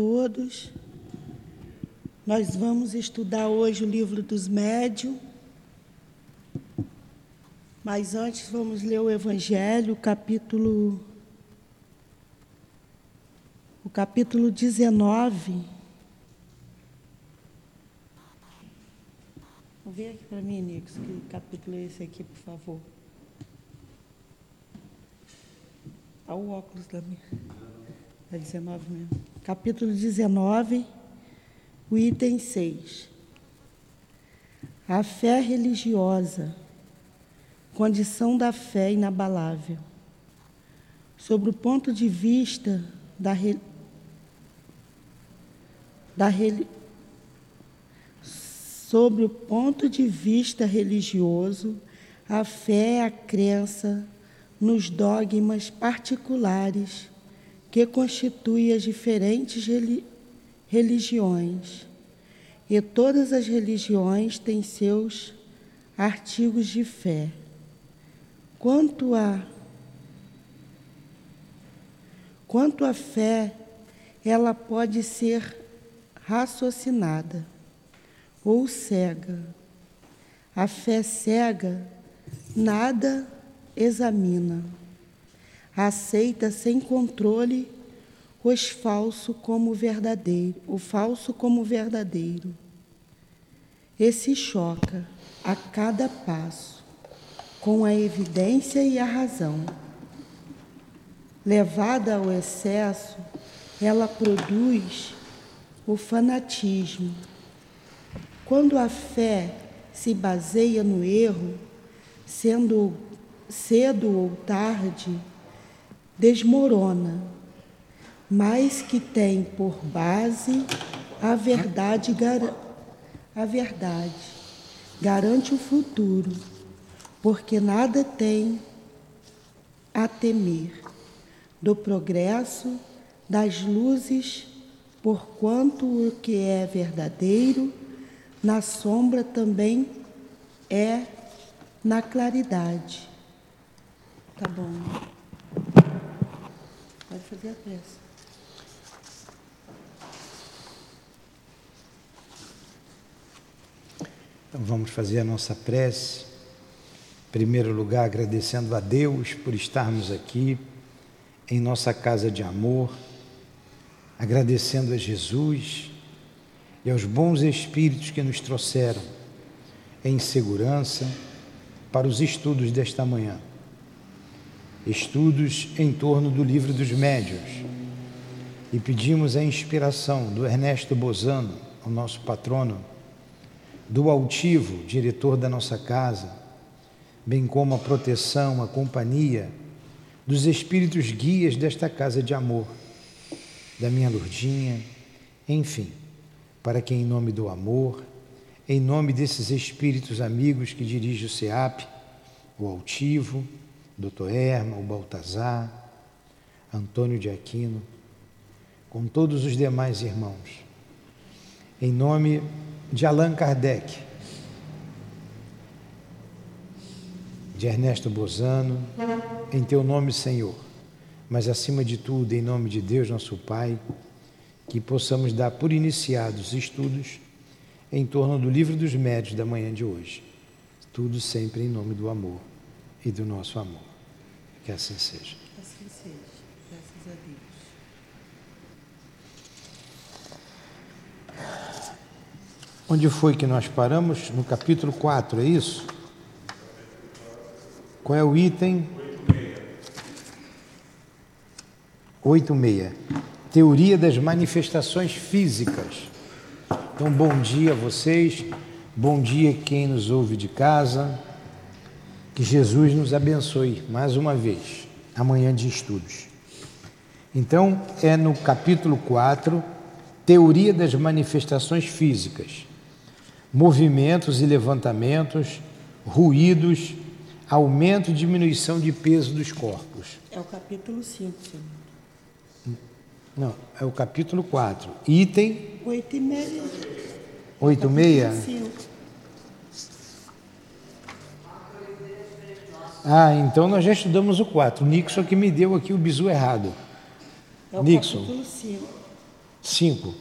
todos. Nós vamos estudar hoje o livro dos médios. Mas antes vamos ler o Evangelho, capítulo o capítulo 19. Vê aqui para mim, Nicos, que capítulo é esse aqui, por favor. Olha o óculos da minha. É 19 mesmo. Capítulo 19, o item 6. A fé religiosa, condição da fé inabalável. Sobre o ponto de vista da, re... da re... sobre o ponto de vista religioso, a fé é a crença nos dogmas particulares que constituem as diferentes religiões. E todas as religiões têm seus artigos de fé. Quanto a quanto à fé, ela pode ser raciocinada ou cega. A fé cega nada examina, aceita sem controle os falso como verdadeiro, o falso como verdadeiro. E se choca a cada passo com a evidência e a razão. Levada ao excesso, ela produz o fanatismo. Quando a fé se baseia no erro, sendo cedo ou tarde, desmorona, mas que tem por base a verdade, a verdade garante o futuro, porque nada tem a temer do progresso das luzes, porquanto o que é verdadeiro na sombra também é na claridade. Tá bom. Pode fazer a pressa. Então vamos fazer a nossa prece. Em primeiro lugar, agradecendo a Deus por estarmos aqui em nossa casa de amor, agradecendo a Jesus e aos bons espíritos que nos trouxeram em segurança para os estudos desta manhã estudos em torno do livro dos médios. E pedimos a inspiração do Ernesto Bozano, o nosso patrono, do Altivo, diretor da nossa casa, bem como a proteção, a companhia dos espíritos guias desta casa de amor, da minha Lourdinha, enfim, para que em nome do amor, em nome desses espíritos amigos que dirige o SEAP, o Altivo, Dr. Erma, o Baltazar, Antônio de Aquino, com todos os demais irmãos. Em nome de Allan Kardec, de Ernesto Bozano, em teu nome, Senhor, mas acima de tudo, em nome de Deus, nosso Pai, que possamos dar por iniciados os estudos em torno do livro dos médios da manhã de hoje. Tudo sempre em nome do amor e do nosso amor. Que assim seja. Assim seja. Graças a Deus. Onde foi que nós paramos? No capítulo 4, é isso? Qual é o item? 8.6. Teoria das manifestações físicas. Então, bom dia a vocês, bom dia quem nos ouve de casa. Que Jesus nos abençoe mais uma vez, amanhã de estudos. Então, é no capítulo 4, Teoria das Manifestações Físicas: movimentos e levantamentos, ruídos, aumento e diminuição de peso dos corpos. É o capítulo 5, senhor. Não, é o capítulo 4. Item. 8 e meia. 8 e meia? 5. Ah, então nós já estudamos o 4. O Nixon que me deu aqui o bizu errado. É o Nixon. capítulo 5. 5.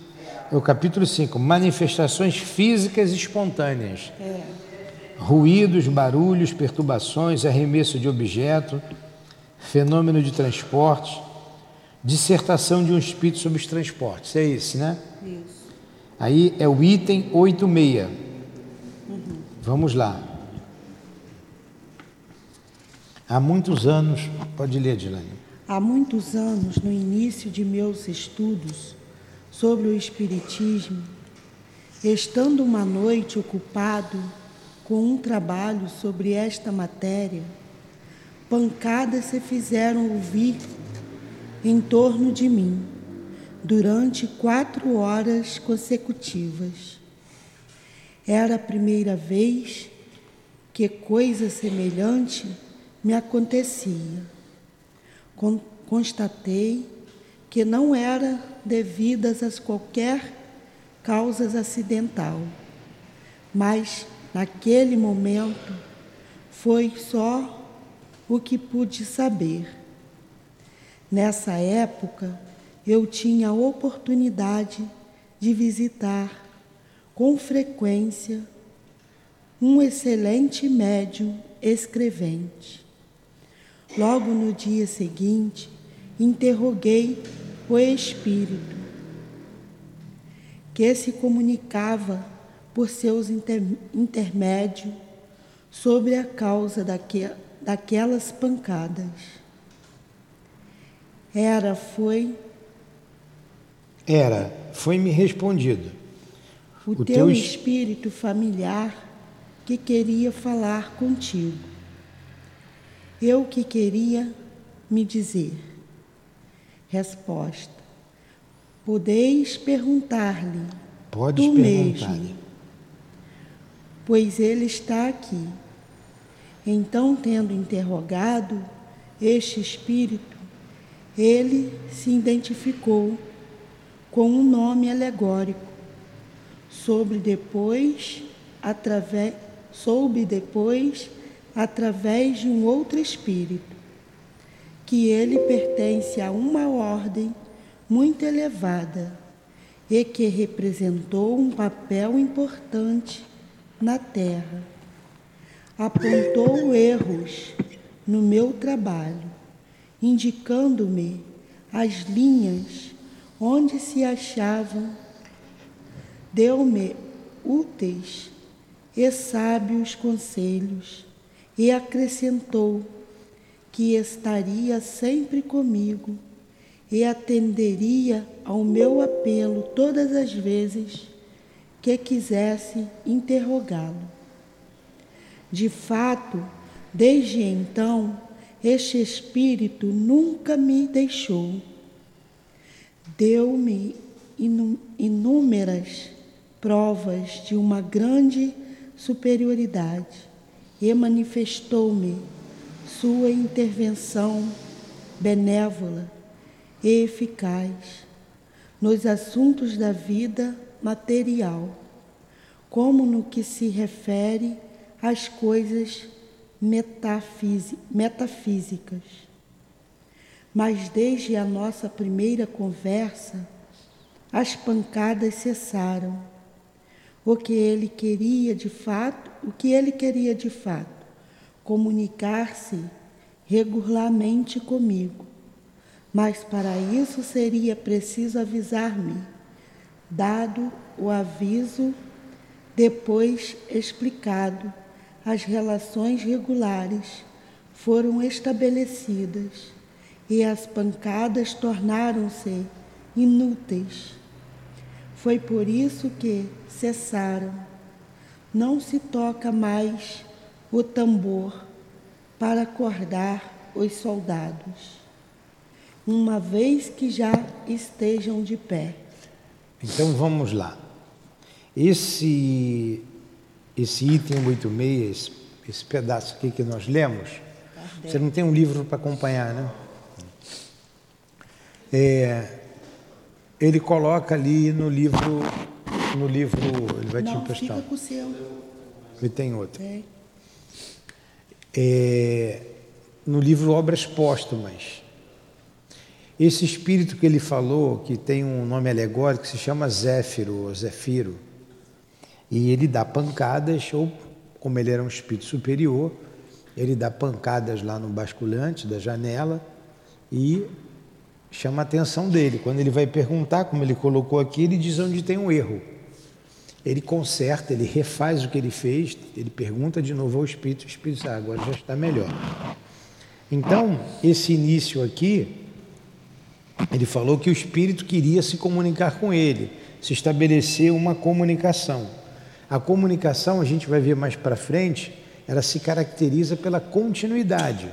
É o capítulo 5. Manifestações físicas espontâneas. É. Ruídos, barulhos, perturbações, arremesso de objeto, fenômeno de transportes, dissertação de um espírito sobre os transportes. É esse, né? Isso. Aí é o item 86. Uhum. Vamos lá. Há muitos anos, pode ler, Dilane. Há muitos anos, no início de meus estudos sobre o Espiritismo, estando uma noite ocupado com um trabalho sobre esta matéria, pancadas se fizeram ouvir em torno de mim durante quatro horas consecutivas. Era a primeira vez que coisa semelhante me acontecia. Constatei que não era devidas a qualquer causas acidental, mas naquele momento foi só o que pude saber. Nessa época, eu tinha a oportunidade de visitar com frequência um excelente médium escrevente. Logo no dia seguinte, interroguei o espírito, que se comunicava por seus inter, intermédios sobre a causa daque, daquelas pancadas. Era, foi. Era, foi-me respondido. O, o teu, teu espírito familiar que queria falar contigo. Eu que queria me dizer. Resposta: Podeis perguntar-lhe. Pode perguntar-lhe. Pois ele está aqui. Então, tendo interrogado este espírito, ele se identificou com um nome alegórico, sobre depois, através, soube depois através de um outro espírito, que ele pertence a uma ordem muito elevada e que representou um papel importante na Terra. Apontou erros no meu trabalho, indicando-me as linhas onde se achavam, deu-me úteis e sábios conselhos e acrescentou que estaria sempre comigo e atenderia ao meu apelo todas as vezes que quisesse interrogá-lo. De fato, desde então, este espírito nunca me deixou. Deu-me inúmeras provas de uma grande superioridade e manifestou-me sua intervenção benévola e eficaz nos assuntos da vida material, como no que se refere às coisas metafísicas. Mas desde a nossa primeira conversa, as pancadas cessaram o que ele queria de fato, o que ele queria de fato, comunicar-se regularmente comigo. Mas para isso seria preciso avisar-me, dado o aviso, depois explicado, as relações regulares foram estabelecidas e as pancadas tornaram-se inúteis. Foi por isso que cessaram. Não se toca mais o tambor para acordar os soldados, uma vez que já estejam de pé. Então vamos lá. Esse, esse item 86, esse, esse pedaço aqui que nós lemos, você não tem um livro para acompanhar, né? É, ele coloca ali no livro, no livro, ele vai Não, te emprestar. Fica com o seu. Ele tem outro. É. É, no livro Obras Póstumas. Esse espírito que ele falou, que tem um nome alegórico, se chama Zéfiro, ou Zefiro, e ele dá pancadas, ou como ele era um espírito superior, ele dá pancadas lá no basculante da janela e chama a atenção dele. Quando ele vai perguntar, como ele colocou aqui, ele diz onde tem um erro. Ele conserta, ele refaz o que ele fez, ele pergunta de novo ao espírito, o espírito ah, agora já está melhor. Então, esse início aqui, ele falou que o espírito queria se comunicar com ele, se estabelecer uma comunicação. A comunicação, a gente vai ver mais para frente, ela se caracteriza pela continuidade.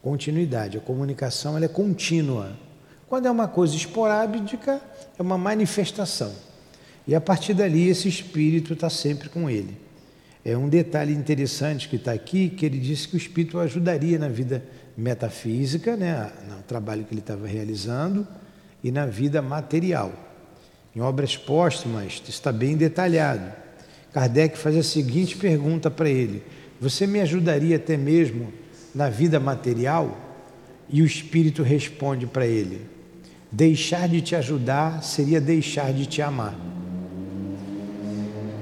Continuidade, a comunicação ela é contínua. Quando é uma coisa esporádica, é uma manifestação. E a partir dali, esse espírito está sempre com ele. É um detalhe interessante que está aqui, que ele disse que o espírito ajudaria na vida metafísica, né, no trabalho que ele estava realizando, e na vida material. Em obras póstumas está bem detalhado. Kardec faz a seguinte pergunta para ele: Você me ajudaria até mesmo na vida material? E o Espírito responde para ele: Deixar de te ajudar seria deixar de te amar.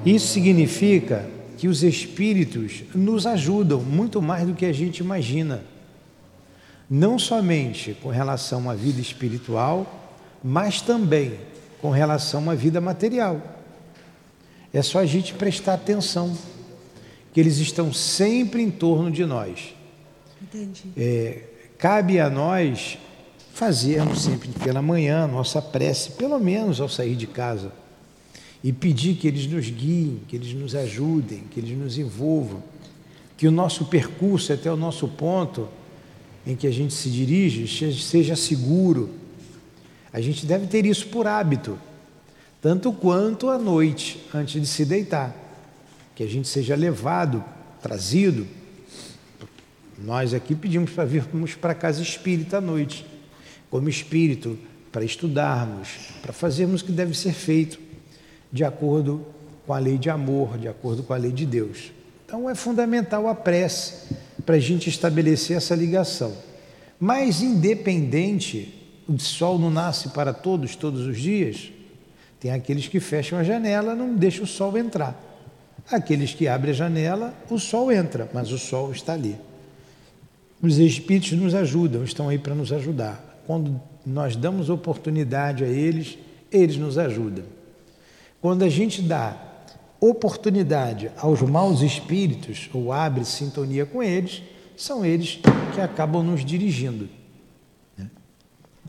Isso significa que os espíritos nos ajudam muito mais do que a gente imagina. Não somente com relação à vida espiritual, mas também com relação à vida material. É só a gente prestar atenção que eles estão sempre em torno de nós. Entendi. É, cabe a nós fazermos sempre pela manhã nossa prece, pelo menos ao sair de casa e pedir que eles nos guiem, que eles nos ajudem, que eles nos envolvam, que o nosso percurso até o nosso ponto em que a gente se dirige seja seguro. A gente deve ter isso por hábito, tanto quanto à noite, antes de se deitar, que a gente seja levado, trazido. Nós aqui pedimos para virmos para casa espírita à noite, como espírito, para estudarmos, para fazermos o que deve ser feito de acordo com a lei de amor, de acordo com a lei de Deus. Então é fundamental a prece para a gente estabelecer essa ligação. Mas independente, o sol não nasce para todos todos os dias. Tem aqueles que fecham a janela, não deixam o sol entrar. Aqueles que abrem a janela, o sol entra, mas o sol está ali. Os espíritos nos ajudam, estão aí para nos ajudar. Quando nós damos oportunidade a eles, eles nos ajudam. Quando a gente dá oportunidade aos maus espíritos ou abre sintonia com eles, são eles que acabam nos dirigindo. Né?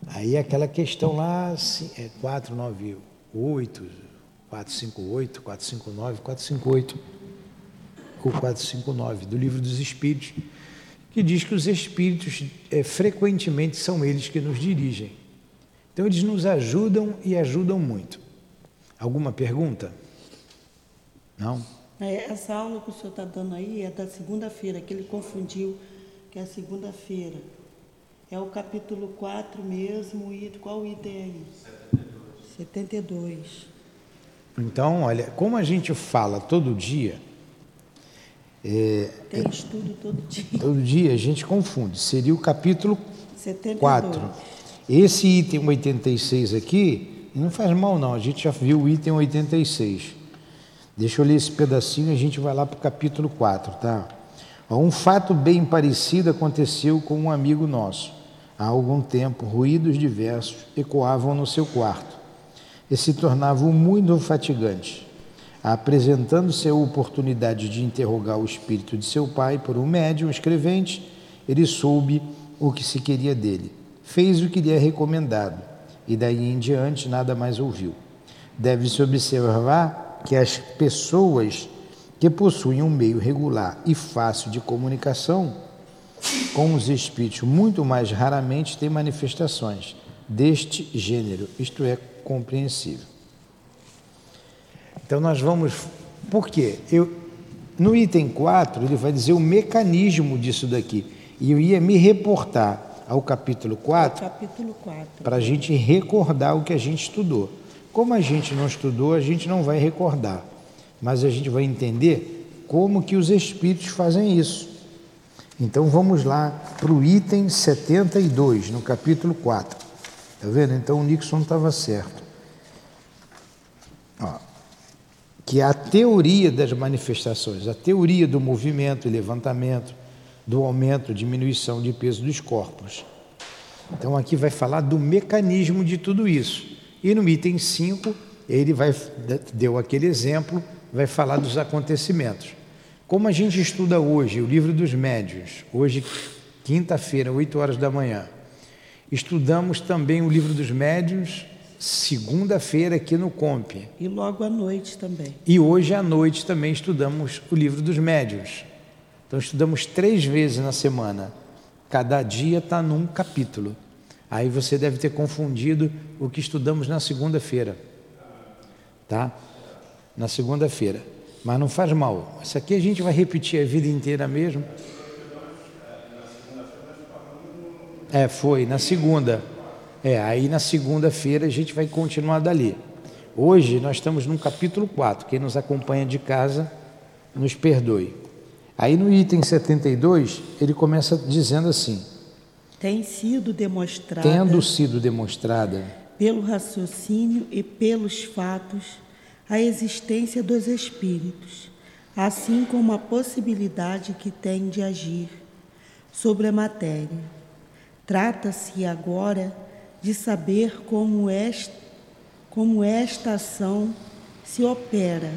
Aí aquela questão lá, é 498, 458, 459, 458 ou 459 do Livro dos Espíritos, que diz que os espíritos é, frequentemente são eles que nos dirigem. Então eles nos ajudam e ajudam muito. Alguma pergunta? Não? É, essa aula que o senhor está dando aí é da segunda-feira, que ele confundiu, que é segunda-feira. É o capítulo 4 mesmo, e qual item é aí? 72. 72. Então, olha, como a gente fala todo dia. É, Tem estudo todo dia. Todo dia a gente confunde. Seria o capítulo 72. 4. Esse item 86 aqui não faz mal não, a gente já viu o item 86. Deixa eu ler esse pedacinho e a gente vai lá para o capítulo 4, tá? Um fato bem parecido aconteceu com um amigo nosso. Há algum tempo, ruídos diversos ecoavam no seu quarto e se tornavam muito fatigantes. Apresentando-se a oportunidade de interrogar o espírito de seu pai por um médium escrevente, ele soube o que se queria dele. Fez o que lhe é recomendado e daí em diante nada mais ouviu. Deve-se observar que as pessoas que possuem um meio regular e fácil de comunicação com os espíritos muito mais raramente têm manifestações deste gênero, isto é compreensível. Então nós vamos, por quê? Eu, no item 4 ele vai dizer o mecanismo disso daqui, e eu ia me reportar ao capítulo 4, capítulo 4. para a gente recordar o que a gente estudou. Como a gente não estudou, a gente não vai recordar, mas a gente vai entender como que os espíritos fazem isso. Então vamos lá para o item 72, no capítulo 4. Está vendo? Então o Nixon estava certo. Ó, que a teoria das manifestações, a teoria do movimento e levantamento, do aumento, diminuição de peso dos corpos. Então aqui vai falar do mecanismo de tudo isso. E no item 5, ele vai deu aquele exemplo, vai falar dos acontecimentos. Como a gente estuda hoje o livro dos médios, hoje quinta-feira, 8 horas da manhã, estudamos também o livro dos médios segunda-feira aqui no Comp. E logo à noite também. E hoje à noite também estudamos o livro dos médios. Então estudamos três vezes na semana. Cada dia está num capítulo. Aí você deve ter confundido o que estudamos na segunda-feira. Tá? Na segunda-feira. Mas não faz mal. Isso aqui a gente vai repetir a vida inteira mesmo. É, foi, na segunda. É, aí na segunda-feira a gente vai continuar dali. Hoje nós estamos no capítulo 4. Quem nos acompanha de casa, nos perdoe. Aí no item 72, ele começa dizendo assim: Tem sido demonstrada. Tendo sido demonstrada. Pelo raciocínio e pelos fatos, a existência dos espíritos, assim como a possibilidade que tem de agir sobre a matéria. Trata-se agora de saber como esta, como esta ação se opera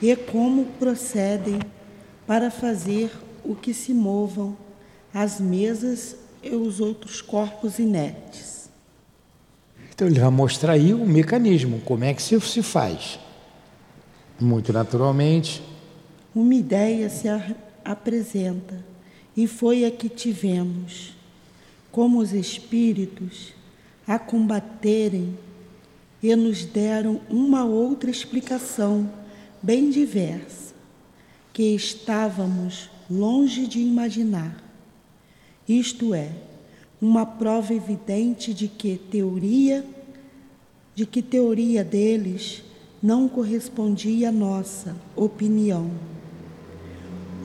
e como procedem para fazer o que se movam as mesas e os outros corpos inertes. Então ele vai mostrar aí o mecanismo, como é que se, se faz. Muito naturalmente. Uma ideia se apresenta e foi a que tivemos como os espíritos, a combaterem e nos deram uma outra explicação bem diversa, que estávamos longe de imaginar. Isto é, uma prova evidente de que teoria de que teoria deles não correspondia à nossa opinião.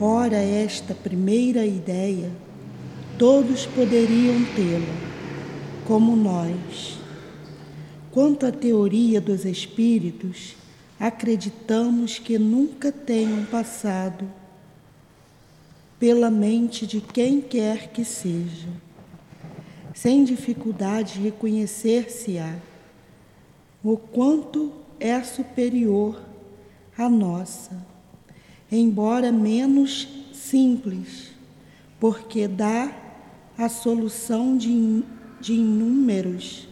Ora, esta primeira ideia Todos poderiam tê-lo, como nós. Quanto à teoria dos espíritos, acreditamos que nunca tenham passado pela mente de quem quer que seja. Sem dificuldade reconhecer-se-á o quanto é superior à nossa, embora menos simples, porque dá a solução de, de inúmeros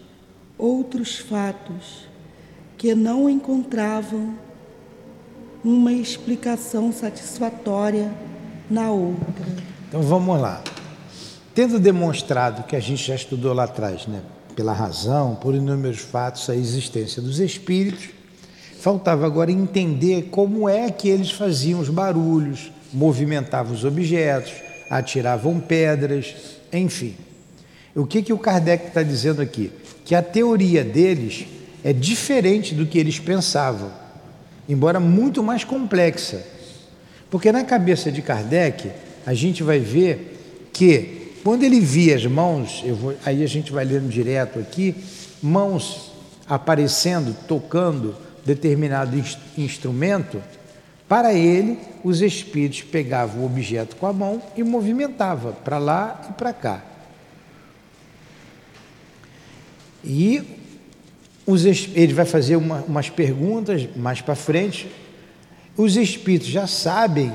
outros fatos que não encontravam uma explicação satisfatória na outra. Então vamos lá. Tendo demonstrado que a gente já estudou lá atrás, né, pela razão, por inúmeros fatos, a existência dos espíritos, faltava agora entender como é que eles faziam os barulhos, movimentavam os objetos, atiravam pedras, enfim, o que, que o Kardec está dizendo aqui? Que a teoria deles é diferente do que eles pensavam, embora muito mais complexa. Porque na cabeça de Kardec, a gente vai ver que quando ele via as mãos, vou, aí a gente vai lendo direto aqui, mãos aparecendo, tocando determinado instrumento, para ele, os espíritos pegavam o objeto com a mão e movimentavam para lá e para cá. E os, ele vai fazer uma, umas perguntas mais para frente. Os espíritos já sabem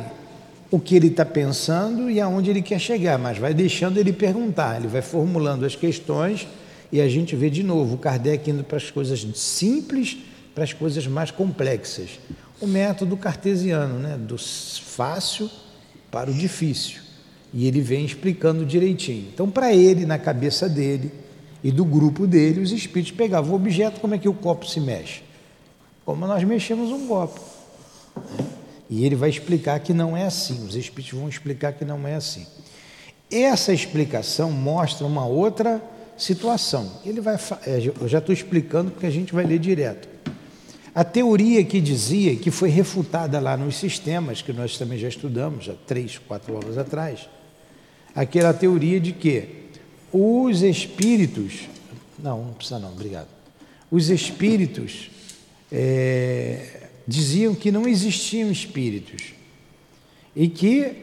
o que ele está pensando e aonde ele quer chegar, mas vai deixando ele perguntar, ele vai formulando as questões e a gente vê de novo o Kardec indo para as coisas simples para as coisas mais complexas o método cartesiano, né? do fácil para o difícil. E ele vem explicando direitinho. Então, para ele, na cabeça dele e do grupo dele, os espíritos pegavam o objeto, como é que o copo se mexe? Como nós mexemos um copo. E ele vai explicar que não é assim, os espíritos vão explicar que não é assim. Essa explicação mostra uma outra situação. Ele vai, é, eu já estou explicando porque a gente vai ler direto. A teoria que dizia, que foi refutada lá nos sistemas, que nós também já estudamos, há três, quatro aulas atrás, aquela teoria de que os espíritos. Não, não precisa não, obrigado. Os espíritos é, diziam que não existiam espíritos e que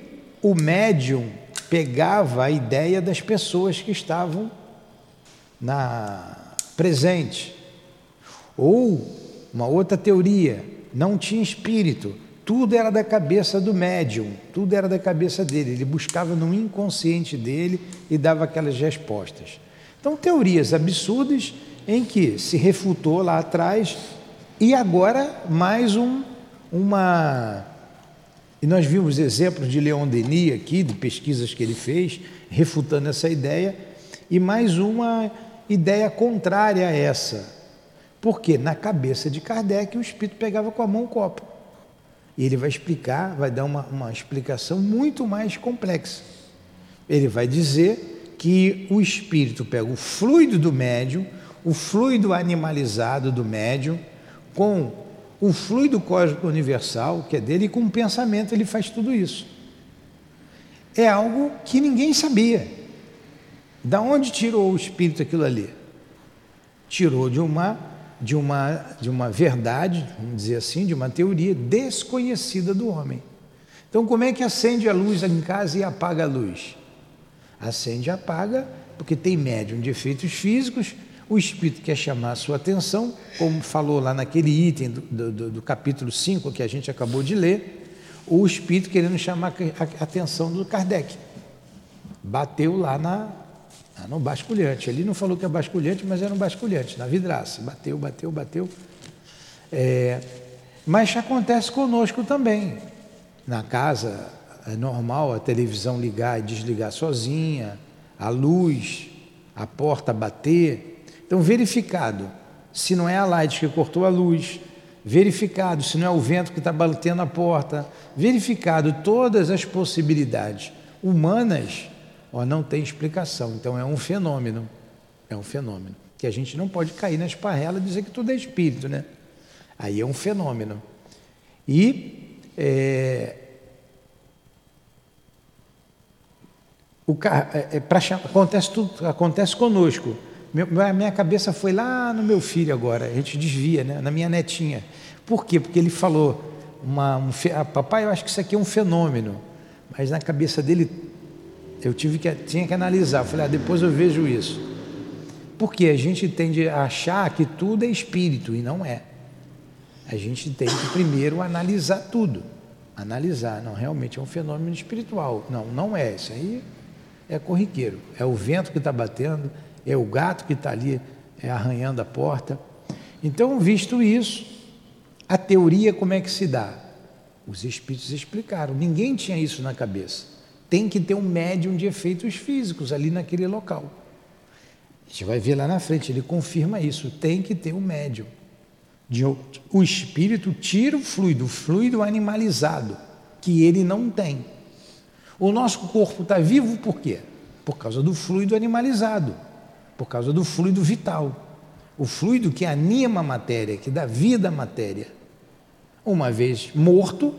o médium pegava a ideia das pessoas que estavam na presente. Ou uma outra teoria, não tinha espírito, tudo era da cabeça do médium, tudo era da cabeça dele. Ele buscava no inconsciente dele e dava aquelas respostas. Então, teorias absurdas em que se refutou lá atrás e agora mais um, uma. E nós vimos exemplos de Leon Denis aqui, de pesquisas que ele fez, refutando essa ideia, e mais uma ideia contrária a essa. Porque na cabeça de Kardec o espírito pegava com a mão o copo. E ele vai explicar, vai dar uma, uma explicação muito mais complexa. Ele vai dizer que o espírito pega o fluido do médium, o fluido animalizado do médium, com o fluido cósmico universal, que é dele, e com o pensamento ele faz tudo isso. É algo que ninguém sabia. Da onde tirou o espírito aquilo ali? Tirou de uma de uma, de uma verdade, vamos dizer assim, de uma teoria desconhecida do homem. Então, como é que acende a luz em casa e apaga a luz? Acende e apaga porque tem médium de efeitos físicos, o espírito quer chamar a sua atenção, como falou lá naquele item do, do, do capítulo 5 que a gente acabou de ler, o espírito querendo chamar a atenção do Kardec. Bateu lá na, ah, no basculhante. Ele não falou que é basculhante, mas era um basculhante, na vidraça. Bateu, bateu, bateu. É, mas acontece conosco também. Na casa é normal a televisão ligar e desligar sozinha, a luz, a porta bater. Então, verificado se não é a light que cortou a luz, verificado se não é o vento que está batendo a porta, verificado todas as possibilidades humanas ó, não tem explicação. Então é um fenômeno, é um fenômeno. Que a gente não pode cair na esparrela e dizer que tudo é espírito, né? Aí é um fenômeno. E é, o, é, é, pra, acontece tudo, acontece conosco. Meu, minha cabeça foi lá no meu filho agora, a gente desvia, né? na minha netinha. Por quê? Porque ele falou, uma, um, ah, papai, eu acho que isso aqui é um fenômeno, mas na cabeça dele eu tive que, tinha que analisar. Falei, ah, depois eu vejo isso. Porque a gente tende a achar que tudo é espírito e não é. A gente tem que primeiro analisar tudo. Analisar, não, realmente é um fenômeno espiritual. Não, não é. Isso aí é corriqueiro. É o vento que está batendo, é o gato que está ali é, arranhando a porta. Então, visto isso, a teoria como é que se dá? Os espíritos explicaram. Ninguém tinha isso na cabeça tem que ter um médium de efeitos físicos ali naquele local. A gente vai ver lá na frente, ele confirma isso, tem que ter um médium. De, o espírito tira o fluido, o fluido animalizado, que ele não tem. O nosso corpo está vivo por quê? Por causa do fluido animalizado, por causa do fluido vital. O fluido que anima a matéria, que dá vida à matéria. Uma vez morto,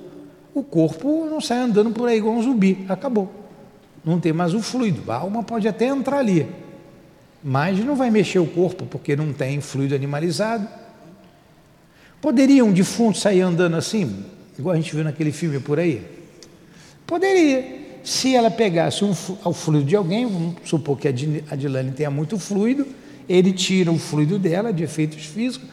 o corpo não sai andando por aí igual um zumbi, acabou. Não tem mais o fluido. A alma pode até entrar ali, mas não vai mexer o corpo porque não tem fluido animalizado. Poderia um defunto sair andando assim, igual a gente viu naquele filme por aí? Poderia. Se ela pegasse um, o fluido de alguém, vamos supor que a Dilane tenha muito fluido, ele tira o fluido dela, de efeitos físicos,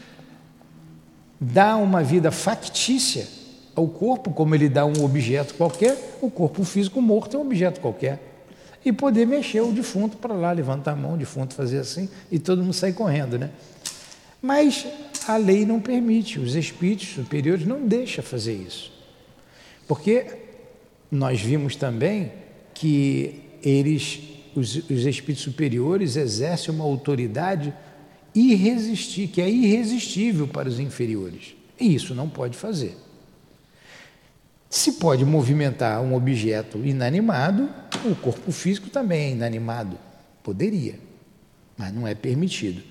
dá uma vida factícia ao corpo, como ele dá um objeto qualquer, o corpo físico morto é um objeto qualquer. E poder mexer o defunto para lá, levantar a mão, o defunto fazer assim, e todo mundo sair correndo, né? Mas a lei não permite, os espíritos superiores não deixam fazer isso. Porque nós vimos também que eles, os, os espíritos superiores, exercem uma autoridade irresistível, que é irresistível para os inferiores. E isso não pode fazer. Se pode movimentar um objeto inanimado, o corpo físico também é inanimado. Poderia, mas não é permitido.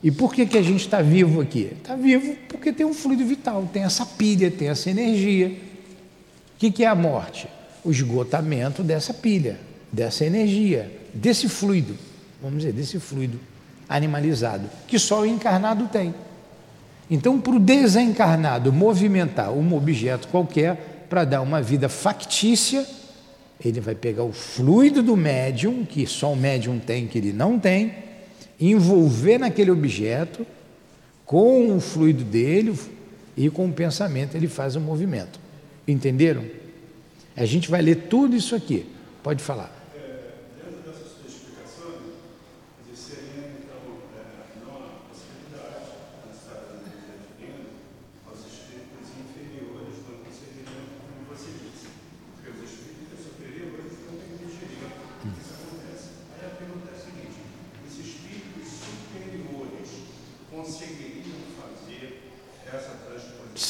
E por que, que a gente está vivo aqui? Está vivo porque tem um fluido vital, tem essa pilha, tem essa energia. O que, que é a morte? O esgotamento dessa pilha, dessa energia, desse fluido, vamos dizer, desse fluido animalizado, que só o encarnado tem. Então, para o desencarnado movimentar um objeto qualquer para dar uma vida factícia, ele vai pegar o fluido do médium, que só o médium tem, que ele não tem, envolver naquele objeto com o fluido dele e com o pensamento ele faz o movimento. Entenderam? A gente vai ler tudo isso aqui. Pode falar.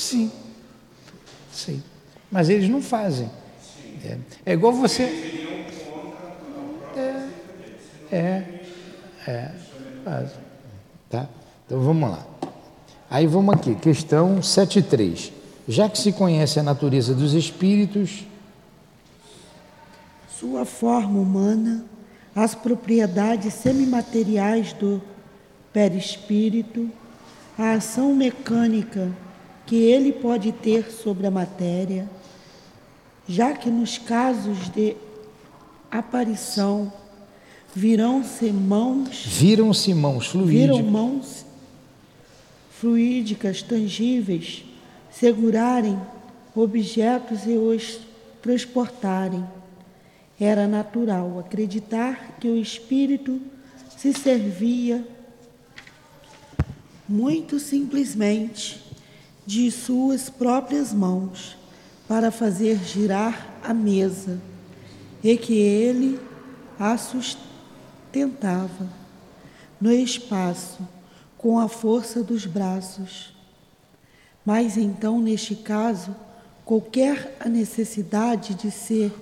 Sim, sim. Mas eles não fazem. É, é igual você. É, é, é. Tá? Então vamos lá. Aí vamos aqui, questão 7.3. Já que se conhece a natureza dos espíritos. Sua forma humana, as propriedades semimateriais do perispírito, a ação mecânica que ele pode ter sobre a matéria, já que nos casos de aparição virão-se mãos, viram-se mãos fluídicas, viram mãos fluídicas tangíveis segurarem objetos e os transportarem. Era natural acreditar que o espírito se servia muito simplesmente de suas próprias mãos para fazer girar a mesa e que ele a sustentava no espaço com a força dos braços. Mas então, neste caso, qualquer a necessidade de ser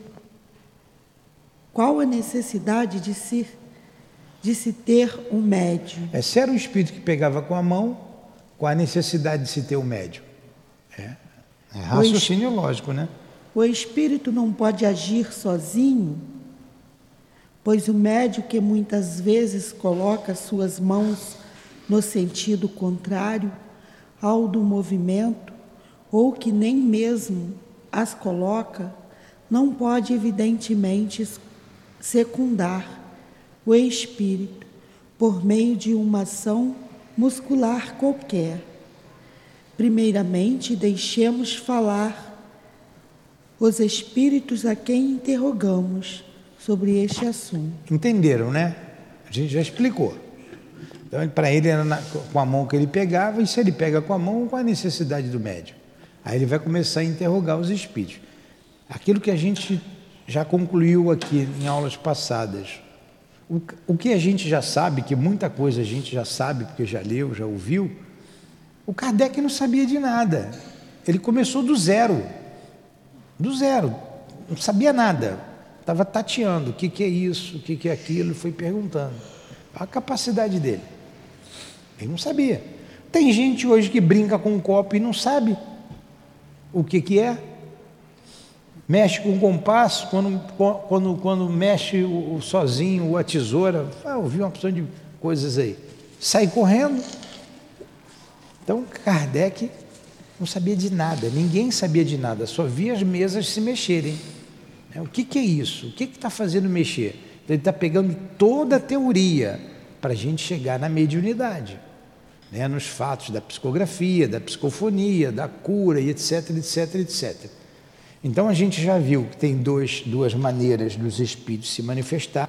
qual a necessidade de ser de se ter um médium? É, se era um espírito que pegava com a mão, com a necessidade de se ter um médium. É, é raciocínio o lógico, né? O espírito não pode agir sozinho, pois o médium que muitas vezes coloca suas mãos no sentido contrário ao do movimento, ou que nem mesmo as coloca, não pode evidentemente secundar o espírito por meio de uma ação muscular qualquer. Primeiramente, deixemos falar os espíritos a quem interrogamos sobre este assunto. Entenderam, né? A gente já explicou. Então, para ele era na, com a mão que ele pegava, e se ele pega com a mão, qual a necessidade do médium? Aí ele vai começar a interrogar os espíritos. Aquilo que a gente já concluiu aqui em aulas passadas, o, o que a gente já sabe, que muita coisa a gente já sabe, porque já leu, já ouviu, o Kardec não sabia de nada. Ele começou do zero. Do zero. Não sabia nada. Estava tateando o que, que é isso, o que, que é aquilo, foi perguntando. A capacidade dele. Ele não sabia. Tem gente hoje que brinca com um copo e não sabe o que, que é mexe com o compasso, quando, quando, quando mexe o, o sozinho, a tesoura, ah, ouvi uma opção de coisas aí. Sai correndo. Então Kardec não sabia de nada, ninguém sabia de nada, só via as mesas se mexerem. É, o que, que é isso? O que está fazendo mexer? Ele está pegando toda a teoria para a gente chegar na mediunidade, né? nos fatos da psicografia, da psicofonia, da cura, e etc, etc, etc. Então a gente já viu que tem dois, duas maneiras dos espíritos se manifestar.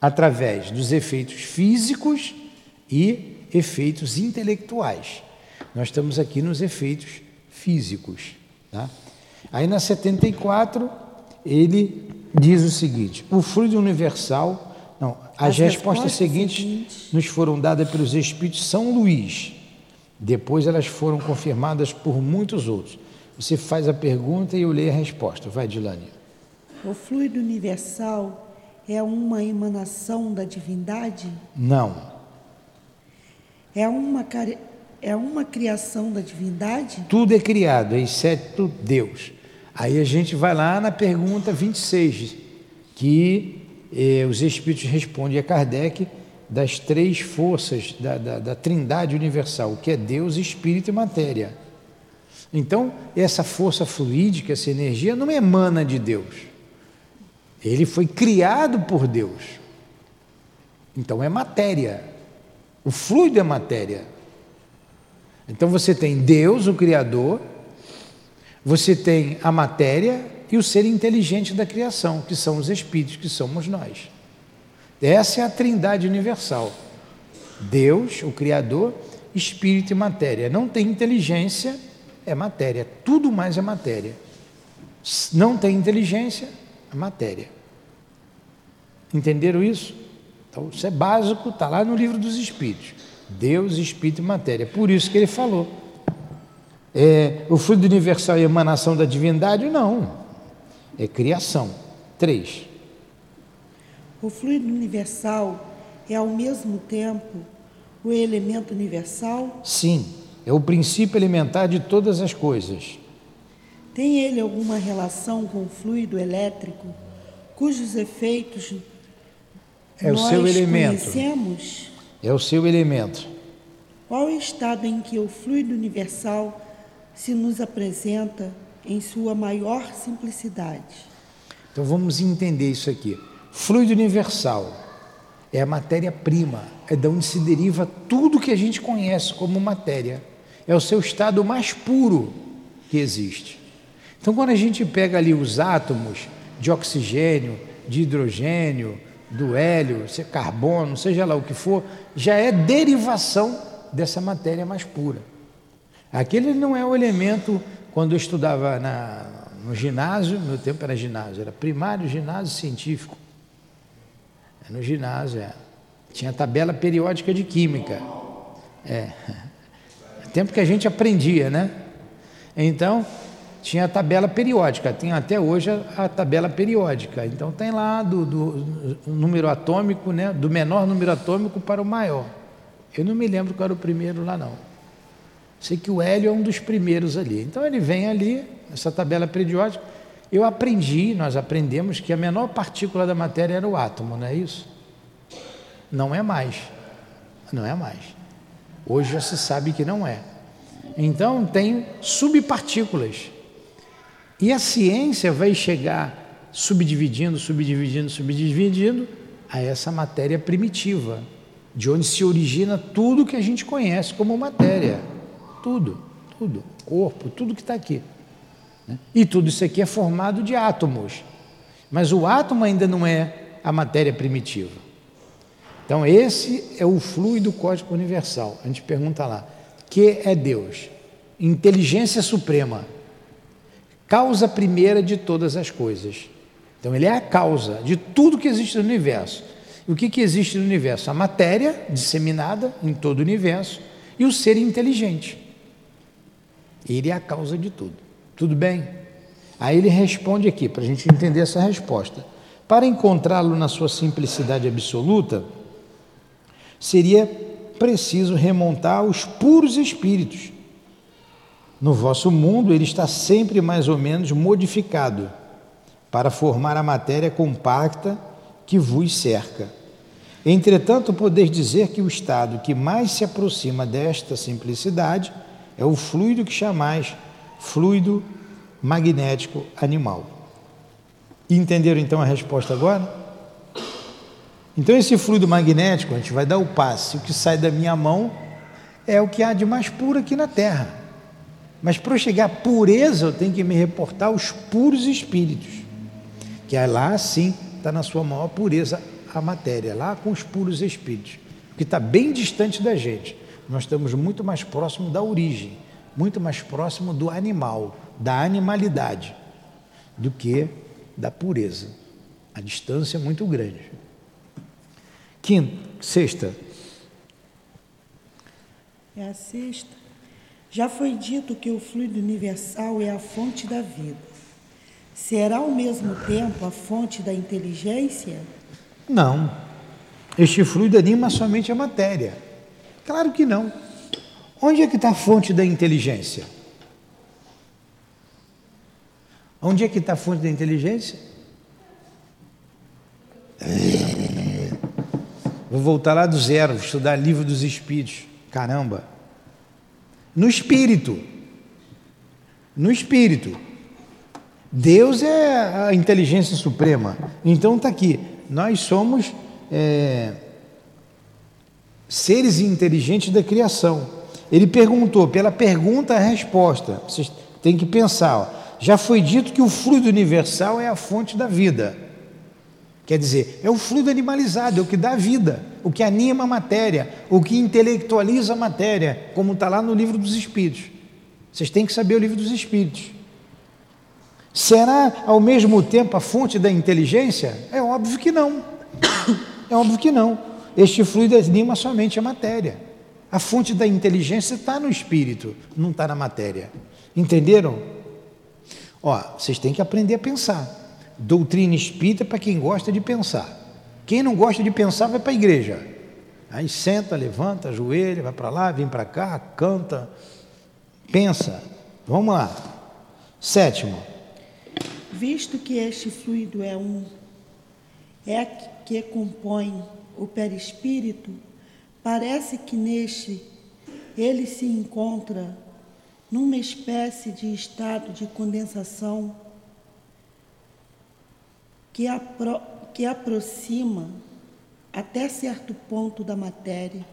Através dos efeitos físicos e efeitos intelectuais. Nós estamos aqui nos efeitos físicos. Tá? Aí na 74, ele diz o seguinte: o fluido universal. Não, as, as respostas, respostas seguintes, seguintes nos foram dadas pelos Espíritos São Luís depois elas foram confirmadas por muitos outros. Você faz a pergunta e eu leio a resposta. Vai, Dilane. O fluido universal é uma emanação da divindade? Não. É uma, é uma criação da divindade? Tudo é criado, exceto Deus. Aí a gente vai lá na pergunta 26, que eh, os Espíritos respondem a Kardec das três forças da, da, da trindade universal, que é Deus, Espírito e Matéria. Então, essa força fluídica, essa energia, não emana de Deus. Ele foi criado por Deus. Então, é matéria. O fluido é matéria. Então, você tem Deus, o Criador, você tem a matéria e o ser inteligente da criação, que são os espíritos, que somos nós. Essa é a trindade universal. Deus, o Criador, espírito e matéria. Não tem inteligência, é matéria. Tudo mais é matéria. Não tem inteligência, é matéria. Entenderam isso? Então, isso é básico, está lá no livro dos Espíritos. Deus, Espírito e matéria. Por isso que ele falou. É, o fluido universal é emanação da divindade? Não. É criação. Três. O fluido universal é ao mesmo tempo o elemento universal? Sim, é o princípio elementar de todas as coisas. Tem ele alguma relação com o fluido elétrico, cujos efeitos é o nós seu elemento. conhecemos? É o seu elemento. Qual é o estado em que o fluido universal se nos apresenta em sua maior simplicidade? Então vamos entender isso aqui. Fluido universal é a matéria-prima, é de onde se deriva tudo que a gente conhece como matéria. É o seu estado mais puro que existe. Então, quando a gente pega ali os átomos de oxigênio, de hidrogênio, do hélio, é carbono, seja lá o que for, já é derivação dessa matéria mais pura. Aquele não é o elemento, quando eu estudava na, no ginásio, meu tempo era ginásio, era primário, ginásio científico. No ginásio, é. Tinha tabela periódica de química. É. Tempo que a gente aprendia, né? Então, tinha a tabela periódica, tem até hoje a, a tabela periódica. Então, tem lá do, do, número atômico, né? Do menor número atômico para o maior. Eu não me lembro qual era o primeiro lá, não. Sei que o hélio é um dos primeiros ali. Então, ele vem ali, essa tabela periódica eu aprendi, nós aprendemos que a menor partícula da matéria era o átomo, não é isso? Não é mais. Não é mais. Hoje já se sabe que não é. Então tem subpartículas. E a ciência vai chegar subdividindo, subdividindo, subdividindo a essa matéria primitiva, de onde se origina tudo que a gente conhece como matéria. Tudo, tudo. Corpo, tudo que está aqui. Né? E tudo isso aqui é formado de átomos. Mas o átomo ainda não é a matéria primitiva. Então, esse é o fluido cósmico universal. A gente pergunta lá: que é Deus? Inteligência suprema, causa primeira de todas as coisas. Então, ele é a causa de tudo que existe no universo. E o que, que existe no universo? A matéria disseminada em todo o universo e o ser inteligente. Ele é a causa de tudo. Tudo bem? Aí ele responde aqui, para a gente entender essa resposta. Para encontrá-lo na sua simplicidade absoluta, seria preciso remontar aos puros espíritos. No vosso mundo, ele está sempre mais ou menos modificado para formar a matéria compacta que vos cerca. Entretanto, podeis dizer que o estado que mais se aproxima desta simplicidade é o fluido que chamais fluido magnético animal. Entenderam então a resposta agora? Então, esse fluido magnético, a gente vai dar o passe, o que sai da minha mão é o que há de mais puro aqui na Terra. Mas para eu chegar à pureza, eu tenho que me reportar aos puros espíritos, que é lá sim está na sua maior pureza a matéria, lá com os puros espíritos, que está bem distante da gente. Nós estamos muito mais próximo da origem muito mais próximo do animal, da animalidade, do que da pureza. A distância é muito grande. Quinta, sexta. É a sexta. Já foi dito que o fluido universal é a fonte da vida. Será ao mesmo tempo a fonte da inteligência? Não. Este fluido anima somente a matéria. Claro que não. Onde é que está a fonte da inteligência? Onde é que está a fonte da inteligência? Vou voltar lá do zero, estudar livro dos espíritos. Caramba! No espírito. No espírito. Deus é a inteligência suprema. Então está aqui. Nós somos é, seres inteligentes da criação. Ele perguntou, pela pergunta a resposta. Vocês têm que pensar. Ó. Já foi dito que o fluido universal é a fonte da vida. Quer dizer, é o fluido animalizado, é o que dá vida, o que anima a matéria, o que intelectualiza a matéria, como está lá no livro dos Espíritos. Vocês têm que saber o livro dos Espíritos. Será ao mesmo tempo a fonte da inteligência? É óbvio que não. É óbvio que não. Este fluido anima somente a matéria. A fonte da inteligência está no espírito, não está na matéria. Entenderam? Ó, vocês têm que aprender a pensar. Doutrina espírita para quem gosta de pensar. Quem não gosta de pensar vai para a igreja. Aí senta, levanta, ajoelha, vai para lá, vem para cá, canta, pensa. Vamos lá. Sétimo. Visto que este fluido é um, é que compõe o perispírito, parece que neste ele se encontra numa espécie de estado de condensação que, apro que aproxima até certo ponto da matéria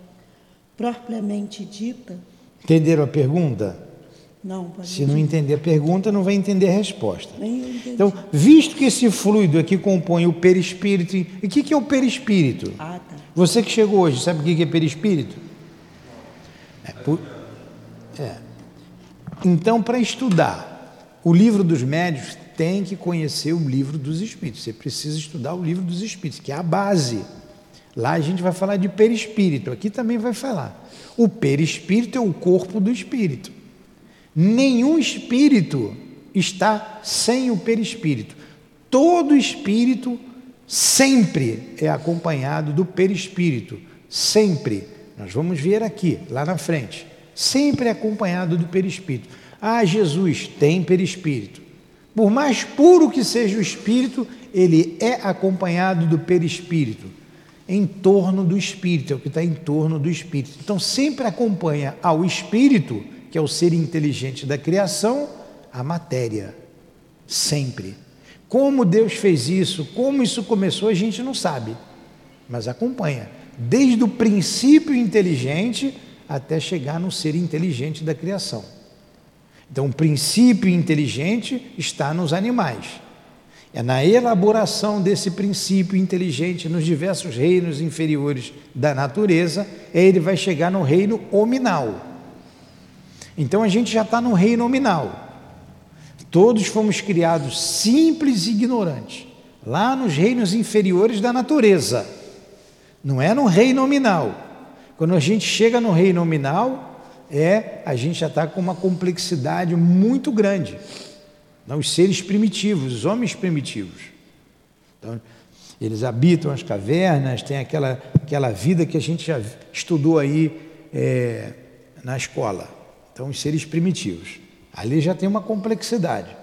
propriamente dita. Entenderam a pergunta? Não, Se não entender a pergunta, não vai entender a resposta. Então, visto que esse fluido aqui compõe o perispírito, e o que, que é o perispírito? Ah, tá. Você que chegou hoje, sabe o que que é perispírito? É, por- é. Então, para estudar o livro dos médios, tem que conhecer o livro dos espíritos. Você precisa estudar o livro dos espíritos, que é a base. Lá a gente vai falar de perispírito, aqui também vai falar. O perispírito é o corpo do espírito. Nenhum espírito está sem o perispírito. Todo espírito sempre é acompanhado do perispírito. Sempre. Nós vamos ver aqui, lá na frente. Sempre é acompanhado do perispírito. Ah, Jesus tem perispírito. Por mais puro que seja o espírito, ele é acompanhado do perispírito. Em torno do espírito, é o que está em torno do espírito. Então, sempre acompanha ao espírito, que é o ser inteligente da criação, a matéria. Sempre. Como Deus fez isso, como isso começou, a gente não sabe, mas acompanha. Desde o princípio inteligente até chegar no ser inteligente da criação. Então, o princípio inteligente está nos animais. É na elaboração desse princípio inteligente nos diversos reinos inferiores da natureza, ele vai chegar no reino hominal. Então a gente já está no reino nominal. Todos fomos criados simples e ignorantes, lá nos reinos inferiores da natureza. Não é no reino nominal. Quando a gente chega no reino nominal, é a gente já está com uma complexidade muito grande. Os seres primitivos, os homens primitivos. Então, eles habitam as cavernas, tem aquela, aquela vida que a gente já estudou aí é, na escola. Então, os seres primitivos. Ali já tem uma complexidade,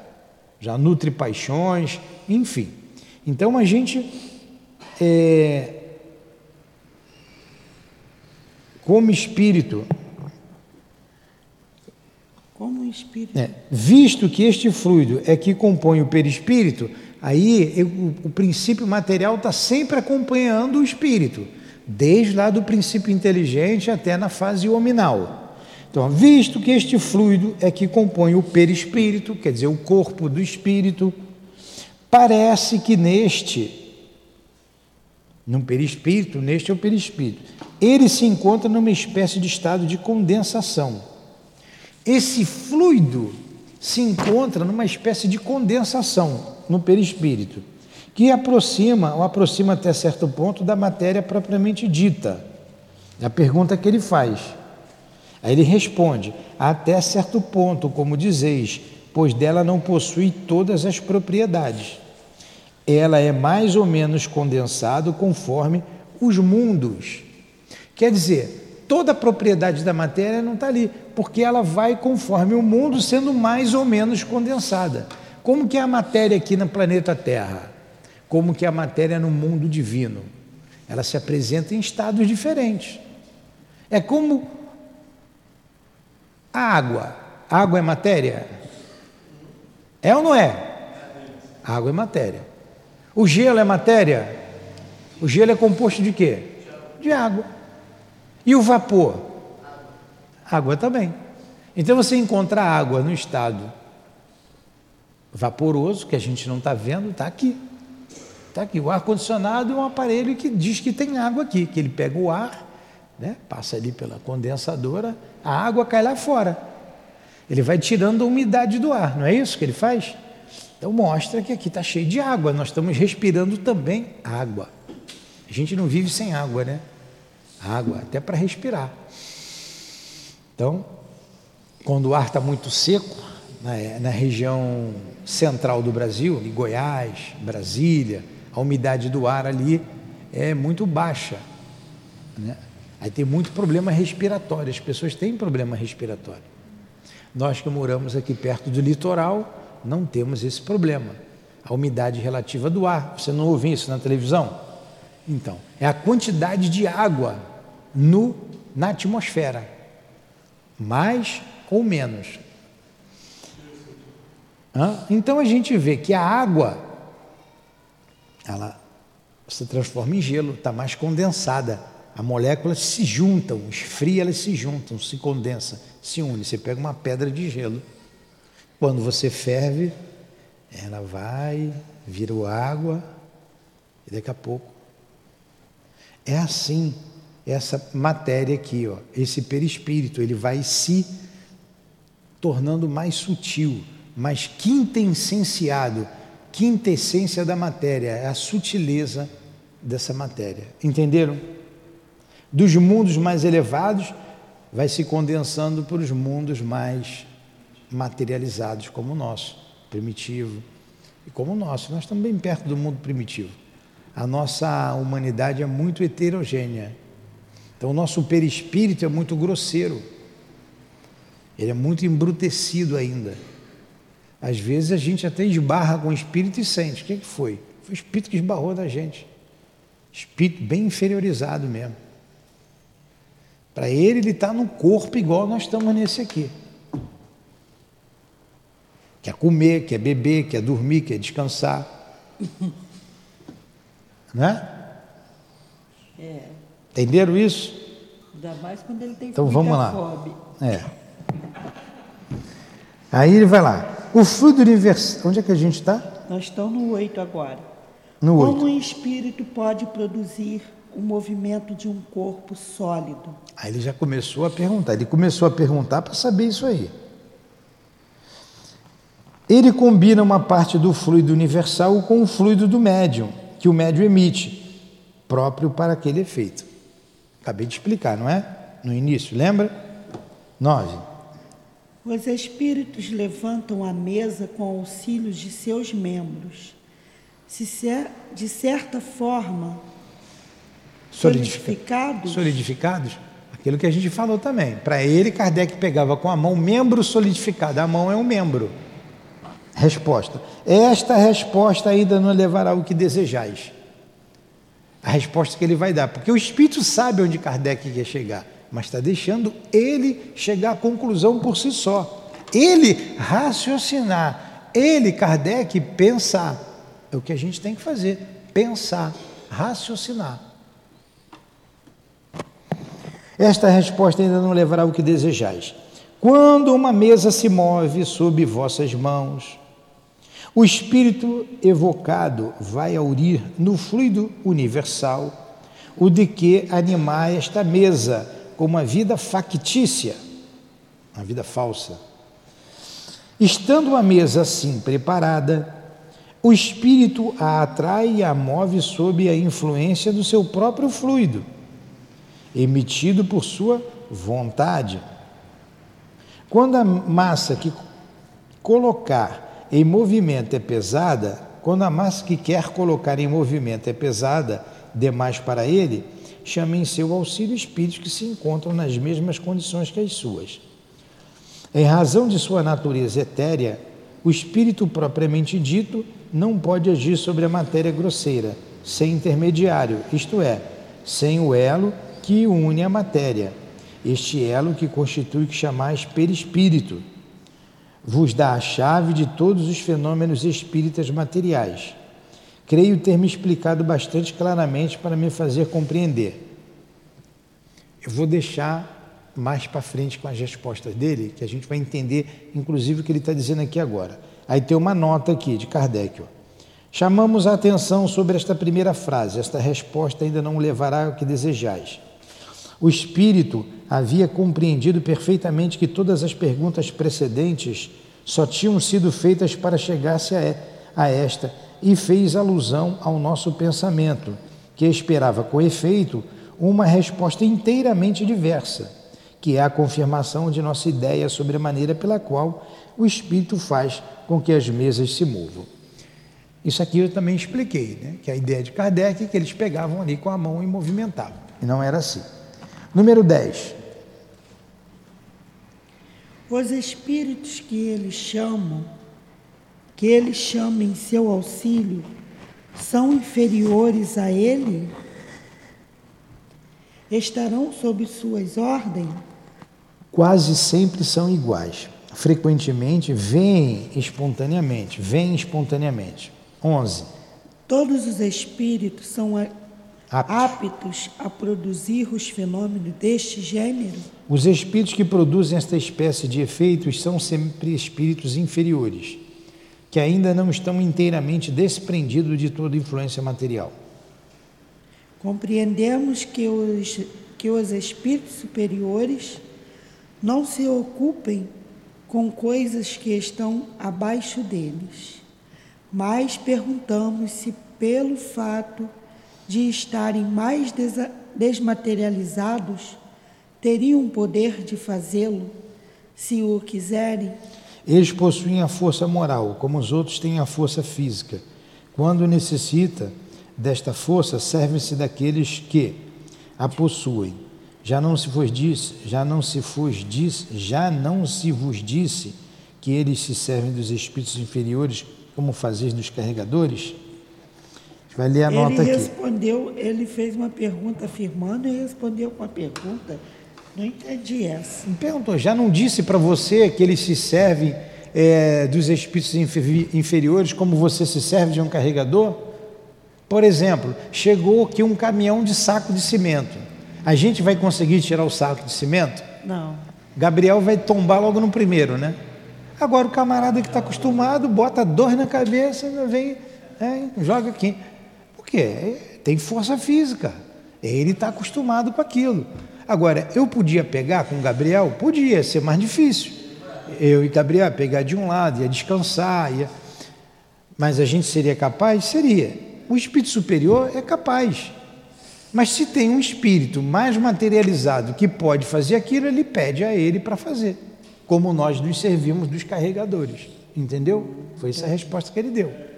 já nutre paixões, enfim. Então, a gente, é, como espírito, Como espírito. é, visto que este fluido é que compõe o perispírito, aí eu- o, o princípio material está sempre acompanhando o espírito, desde lá do princípio inteligente até na fase hominal. Então, visto que este fluido é que compõe o perispírito, quer dizer, o corpo do espírito, parece que neste, no perispírito, neste é o perispírito, ele se encontra numa espécie de estado de condensação. Esse fluido se encontra numa espécie de condensação no perispírito, que aproxima ou aproxima até certo ponto da matéria propriamente dita. É a pergunta que ele faz. Aí ele responde: até certo ponto, como dizeis, pois dela não possui todas as propriedades. Ela é mais ou menos condensado conforme os mundos. Quer dizer, toda a propriedade da matéria não está ali, porque ela vai conforme o mundo sendo mais ou menos condensada. como que é a matéria aqui no planeta Terra? Como que é a matéria no mundo divino? Ela se apresenta em estados diferentes. É como a água. A água é matéria? É ou não é? A água é matéria. O gelo é matéria? O gelo é composto de quê? De água. E o vapor? Água também. Então você encontra água no estado vaporoso, que a gente não está vendo, está aqui. Está aqui. O ar-condicionado é um aparelho que diz que tem água aqui, que ele pega o ar, né, passa ali pela condensadora, a água cai lá fora. Ele vai tirando a umidade do ar, não é isso que ele faz? Então mostra que aqui está cheio de água, nós estamos respirando também água. A gente não vive sem água, né? Água, até para respirar. Então, quando o ar está muito seco, na, na, região central do Brasil, em Goiás, Brasília, a umidade do ar ali é muito baixa. Né? Aí tem muito problema respiratório, as pessoas têm problema respiratório. Nós que moramos aqui perto do litoral, não temos esse problema. A umidade relativa do ar. Você não ouve isso na televisão? Então, é a quantidade de água no, na atmosfera. Mais ou menos. Hã? Então a gente vê que a água, ela se transforma em gelo, está mais condensada. As moléculas se juntam, esfria, elas se juntam, se condensam, se unem. Você pega uma pedra de gelo. Quando você ferve, ela vai, vira água, e daqui a pouco. É assim, essa matéria aqui, ó, esse perispírito, ele vai se tornando mais sutil, mais quintessenciado, quintessência da matéria, é a sutileza dessa matéria. Entenderam? Dos mundos mais elevados, vai se condensando para os mundos mais materializados, como o nosso, primitivo, e como o nosso. Nós estamos bem perto do mundo primitivo. A nossa humanidade é muito heterogênea. Então, o nosso perispírito é muito grosseiro. Ele é muito embrutecido ainda. Às vezes a gente até esbarra com o espírito e sente. O que, é que foi? Foi o espírito que esbarrou na gente. Espírito bem inferiorizado mesmo. Para ele, ele está no corpo igual nós estamos nesse aqui. Quer comer, quer beber, quer dormir, quer descansar. né? É. Entenderam isso? Ainda mais quando ele tem Então vamos lá. É. Aí ele vai lá. O fluido universal. Onde é que a gente está? Nós estamos no 8 agora. No Como 8. um espírito pode produzir o movimento de um corpo sólido? Aí ele já começou a perguntar. Ele começou a perguntar para saber isso aí. Ele combina uma parte do fluido universal com o fluido do médium, que o médium emite, próprio para aquele efeito. Acabei de explicar, não é? No início, lembra? 9. Os espíritos levantam a mesa com auxílio de seus membros. Se de certa forma solidificados. Solidificados? Aquilo que a gente falou também. Para ele, Kardec pegava com a mão membro solidificado. A mão é um membro. Resposta. Esta resposta ainda não levará o que desejais. A resposta que ele vai dar. Porque o Espírito sabe onde Kardec quer chegar mas está deixando ele chegar à conclusão por si só. Ele raciocinar, ele, Kardec, pensar. É o que a gente tem que fazer: pensar, raciocinar. Esta resposta ainda não levará o que desejais. Quando uma mesa se move sob vossas mãos, o espírito evocado vai aurir no fluido universal o de que animar esta mesa como uma vida factícia, uma vida falsa. Estando a mesa assim preparada, o espírito a atrai e a move sob a influência do seu próprio fluido, emitido por sua vontade. Quando a massa que colocar em movimento é pesada, quando a massa que quer colocar em movimento é pesada demais para ele, chama em seu auxílio espíritos que se encontram nas mesmas condições que as suas. Em razão de sua natureza etérea, O espírito propriamente dito não pode agir sobre a matéria grosseira, sem intermediário, isto é, sem o elo que une a matéria. Este elo que constitui o que chamais perispírito vos dá a chave de todos os fenômenos espíritas materiais. Creio ter me explicado bastante claramente para me fazer compreender. Eu vou deixar mais para frente com as respostas dele, que a gente vai entender, inclusive, o que ele está dizendo aqui agora. Aí tem uma nota aqui de Kardec. Ó. Chamamos a atenção sobre esta primeira frase. Esta resposta ainda não levará ao que desejais. O espírito havia compreendido perfeitamente que todas as perguntas precedentes só tinham sido feitas para chegar-se a, esta e fez alusão ao nosso pensamento, que esperava com efeito uma resposta inteiramente diversa que é a confirmação de nossa ideia sobre a maneira pela qual o Espírito faz com que as mesas se movam. Isso aqui eu também expliquei, né? que a ideia de Kardec é que eles pegavam ali com a mão e movimentavam. E não era assim. Número 10. Os espíritos que eles chamam, que eles chamam em seu auxílio, são inferiores a ele? Estarão sob suas ordens? quase sempre são iguais. Frequentemente vêm espontaneamente, vêm espontaneamente. 11. Todos os espíritos são aptos a produzir os fenômenos deste gênero? Os espíritos que produzem esta espécie de efeitos são sempre espíritos inferiores, que ainda não estão inteiramente desprendidos de toda influência material. Compreendemos que os, que os espíritos superiores não se ocupem com coisas que estão abaixo deles, mas perguntamos se, pelo fato de estarem mais desmaterializados, teriam poder de fazê-lo, se o quiserem? Eles possuem a força moral, como os outros têm a força física. Quando necessita desta força, serve-se daqueles que a possuem já não se vos disse, já não se vos disse, já não se vos disse que eles se servem dos espíritos inferiores como fazeis dos carregadores? Vai ler a ele nota aqui. Ele respondeu, ele fez uma pergunta afirmando e respondeu com uma pergunta. Não entendi essa. Me perguntou, já não disse para você que eles se servem é, dos espíritos inferiores como você se serve de um carregador? Por exemplo, chegou aqui um caminhão de saco de cimento. A gente vai conseguir tirar o saco de cimento? Não. Gabriel vai tombar logo no primeiro, né? Agora o camarada que está acostumado bota dor na cabeça, vem, é, joga aqui. Por quê? Tem força física. Ele está acostumado com aquilo. Agora, eu podia pegar com o Gabriel? Podia, ser mais difícil. Eu e Gabriel pegar de um lado, ia descansar, ia... mas a gente seria capaz? Seria. O espírito superior é capaz. Mas se tem um espírito mais materializado que pode fazer aquilo, ele pede a ele para fazer, como nós nos servimos dos carregadores. Entendeu? Foi essa a resposta que ele deu.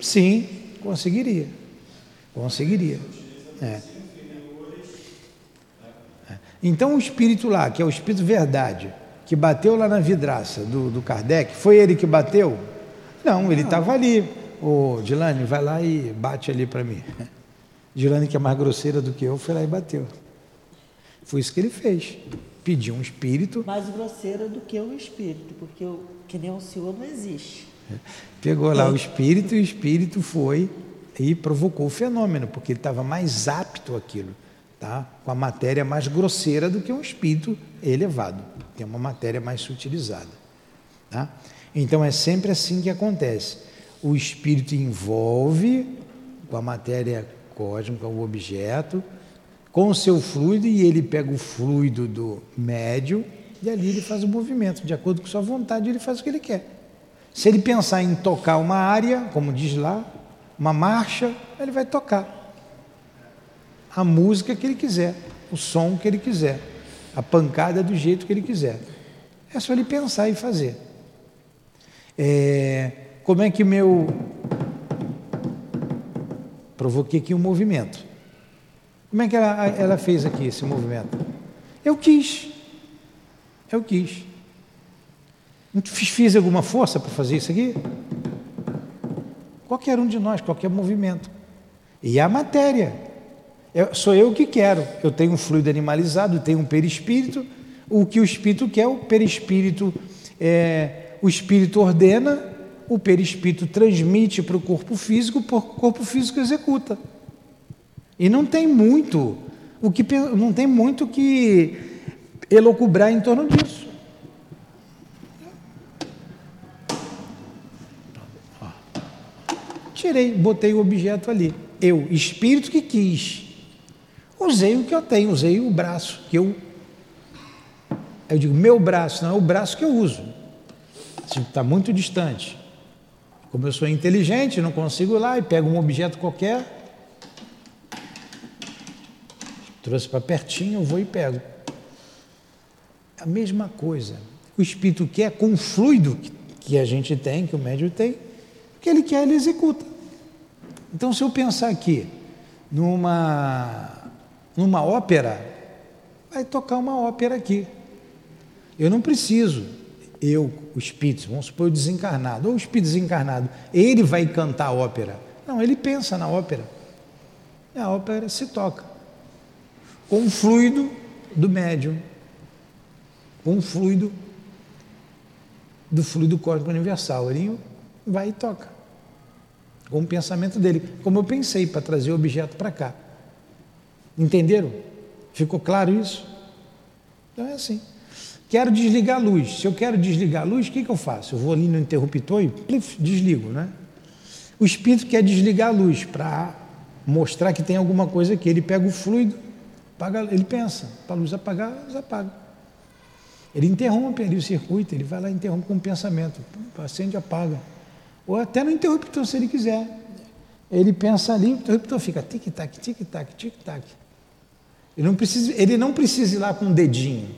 Sim, conseguiria. Conseguiria. É. é. Então o espírito lá, que é o espírito verdade, que bateu lá na vidraça do, do Kardec, foi ele que bateu? Não, ele estava ali. Ô, Dilane, vai lá e bate ali para mim. Dilane, que é mais grosseira do que eu, foi lá e bateu. Foi isso que ele fez. Pediu um espírito. Mais grosseira do que o espírito, porque o, que nem o senhor não existe. Pegou lá o espírito e o espírito foi e provocou o fenômeno, porque ele estava mais apto àquilo tá? com a matéria mais grosseira do que um espírito elevado, tem uma matéria mais sutilizada. Tá? Então é sempre assim que acontece. O espírito envolve com a matéria cósmica, o objeto, com o seu fluido, e ele pega o fluido do médio e ali ele faz o movimento, de acordo com sua vontade, ele faz o que ele quer. Se ele pensar em tocar uma área, como diz lá, uma marcha, ele vai tocar a música que ele quiser, o som que ele quiser, a pancada do jeito que ele quiser. É só ele pensar e fazer. É, como é que meu. Provoquei aqui um movimento. Como é que ela, ela fez aqui esse movimento? Eu quis. Eu quis. Fiz alguma força para fazer isso aqui? Qualquer um de nós, qualquer movimento. E a matéria. Eu, sou eu que quero. Eu tenho um fluido animalizado, tenho um perispírito. O que o espírito quer, o perispírito, é, o espírito ordena, o perispírito transmite para o corpo físico, o corpo físico executa. E não tem muito o que não tem muito que elocubrar em torno disso. Tirei, botei o objeto ali. Eu, espírito que quis. Usei o que eu tenho, usei o braço que eu. Eu digo, meu braço, não é o braço que eu uso. Está muito distante. Como eu sou inteligente, não consigo ir lá e pego um objeto qualquer, trouxe para pertinho, eu vou e pego. A mesma coisa. O espírito quer com o fluido que a gente tem, que o médium tem, o que ele quer, ele executa. Então, se eu pensar aqui numa, numa ópera, vai tocar uma ópera aqui. Eu não preciso, eu, o espírito, vamos supor o desencarnado, ou o espírito desencarnado, ele vai cantar a ópera. Não, ele pensa na ópera. E a ópera se toca. Com o fluido do médium. Com o fluido do fluido cósmico universal. Ele vai e toca com o pensamento dele, como eu pensei para trazer o objeto para cá. Entenderam? Ficou claro isso? Então é assim. Quero desligar a luz. Se eu quero desligar a luz, o que, que eu faço? Eu vou ali no interruptor e plif, desligo, né? O espírito quer desligar a luz para mostrar que tem alguma coisa aqui. Ele pega o fluido, apaga, ele pensa, para a luz apagar, a luz apaga. Ele interrompe ali o circuito, ele vai lá e interrompe com o pensamento. Acende e apaga ou até no interruptor, se ele quiser. Ele pensa ali, o interruptor fica tic-tac, tic-tac, tic-tac. Ele não, precisa, ele não precisa ir lá com o um dedinho.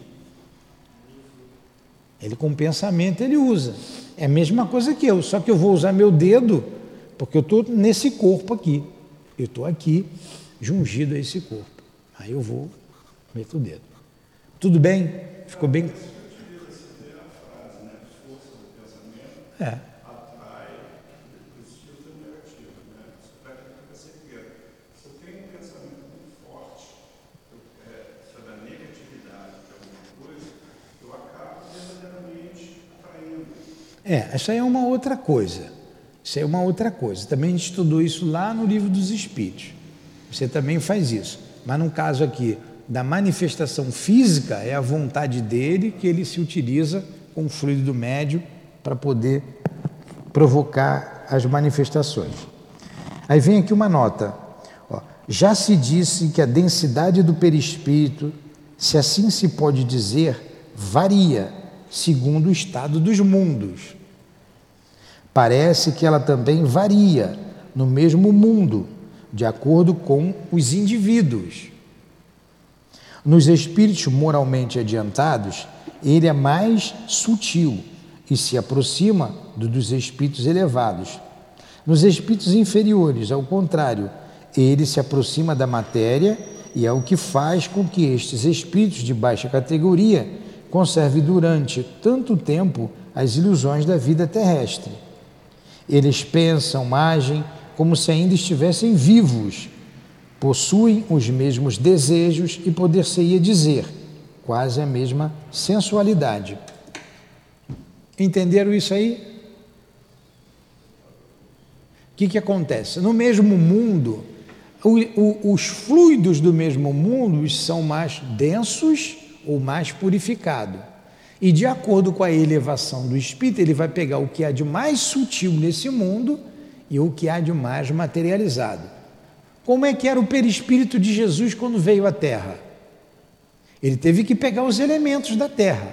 Ele com o pensamento ele usa. É a mesma coisa que eu, só que eu vou usar meu dedo, porque eu estou nesse corpo aqui. Eu estou aqui, jungido a esse corpo. Aí eu vou, meto o dedo. Tudo bem? Ficou bem? É. É, essa é uma outra coisa. Isso é uma outra coisa. Também a gente estudou isso lá no livro dos Espíritos. Você também faz isso. Mas no caso aqui da manifestação física, é a vontade dele que ele se utiliza com o fluido do médio para poder provocar as manifestações. Aí vem aqui uma nota. Ó, já se disse que a densidade do perispírito, se assim se pode dizer, varia segundo o estado dos mundos. Parece que ela também varia no mesmo mundo, de acordo com os indivíduos. Nos espíritos moralmente adiantados, ele é mais sutil e se aproxima do dos espíritos elevados. Nos espíritos inferiores, ao contrário, ele se aproxima da matéria e é o que faz com que estes espíritos de baixa categoria conserve durante tanto tempo as ilusões da vida terrestre. Eles pensam, agem como se ainda estivessem vivos, possuem os mesmos desejos e poder-se-ia dizer, quase a mesma sensualidade. Entenderam isso aí? O que, que acontece? No mesmo mundo, o, o, os fluidos do mesmo mundo são mais densos ou mais purificado. E de acordo com a elevação do espírito, ele vai pegar o que há de mais sutil nesse mundo e o que há de mais materializado. Como é que era o perispírito de Jesus quando veio à Terra? Ele teve que pegar os elementos da Terra.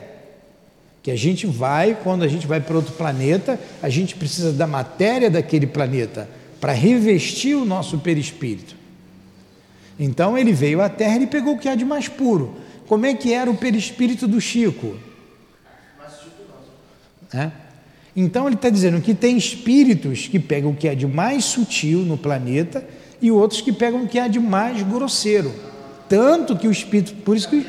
Que a gente vai, quando a gente vai para outro planeta, a gente precisa da matéria daquele planeta para revestir o nosso perispírito. Então ele veio à Terra e pegou o que há de mais puro. Como é que era o perispírito do Chico? É? Então ele está dizendo que tem espíritos que pegam o que é de mais sutil no planeta e outros que pegam o que é de mais grosseiro. Tanto que o espírito, por isso que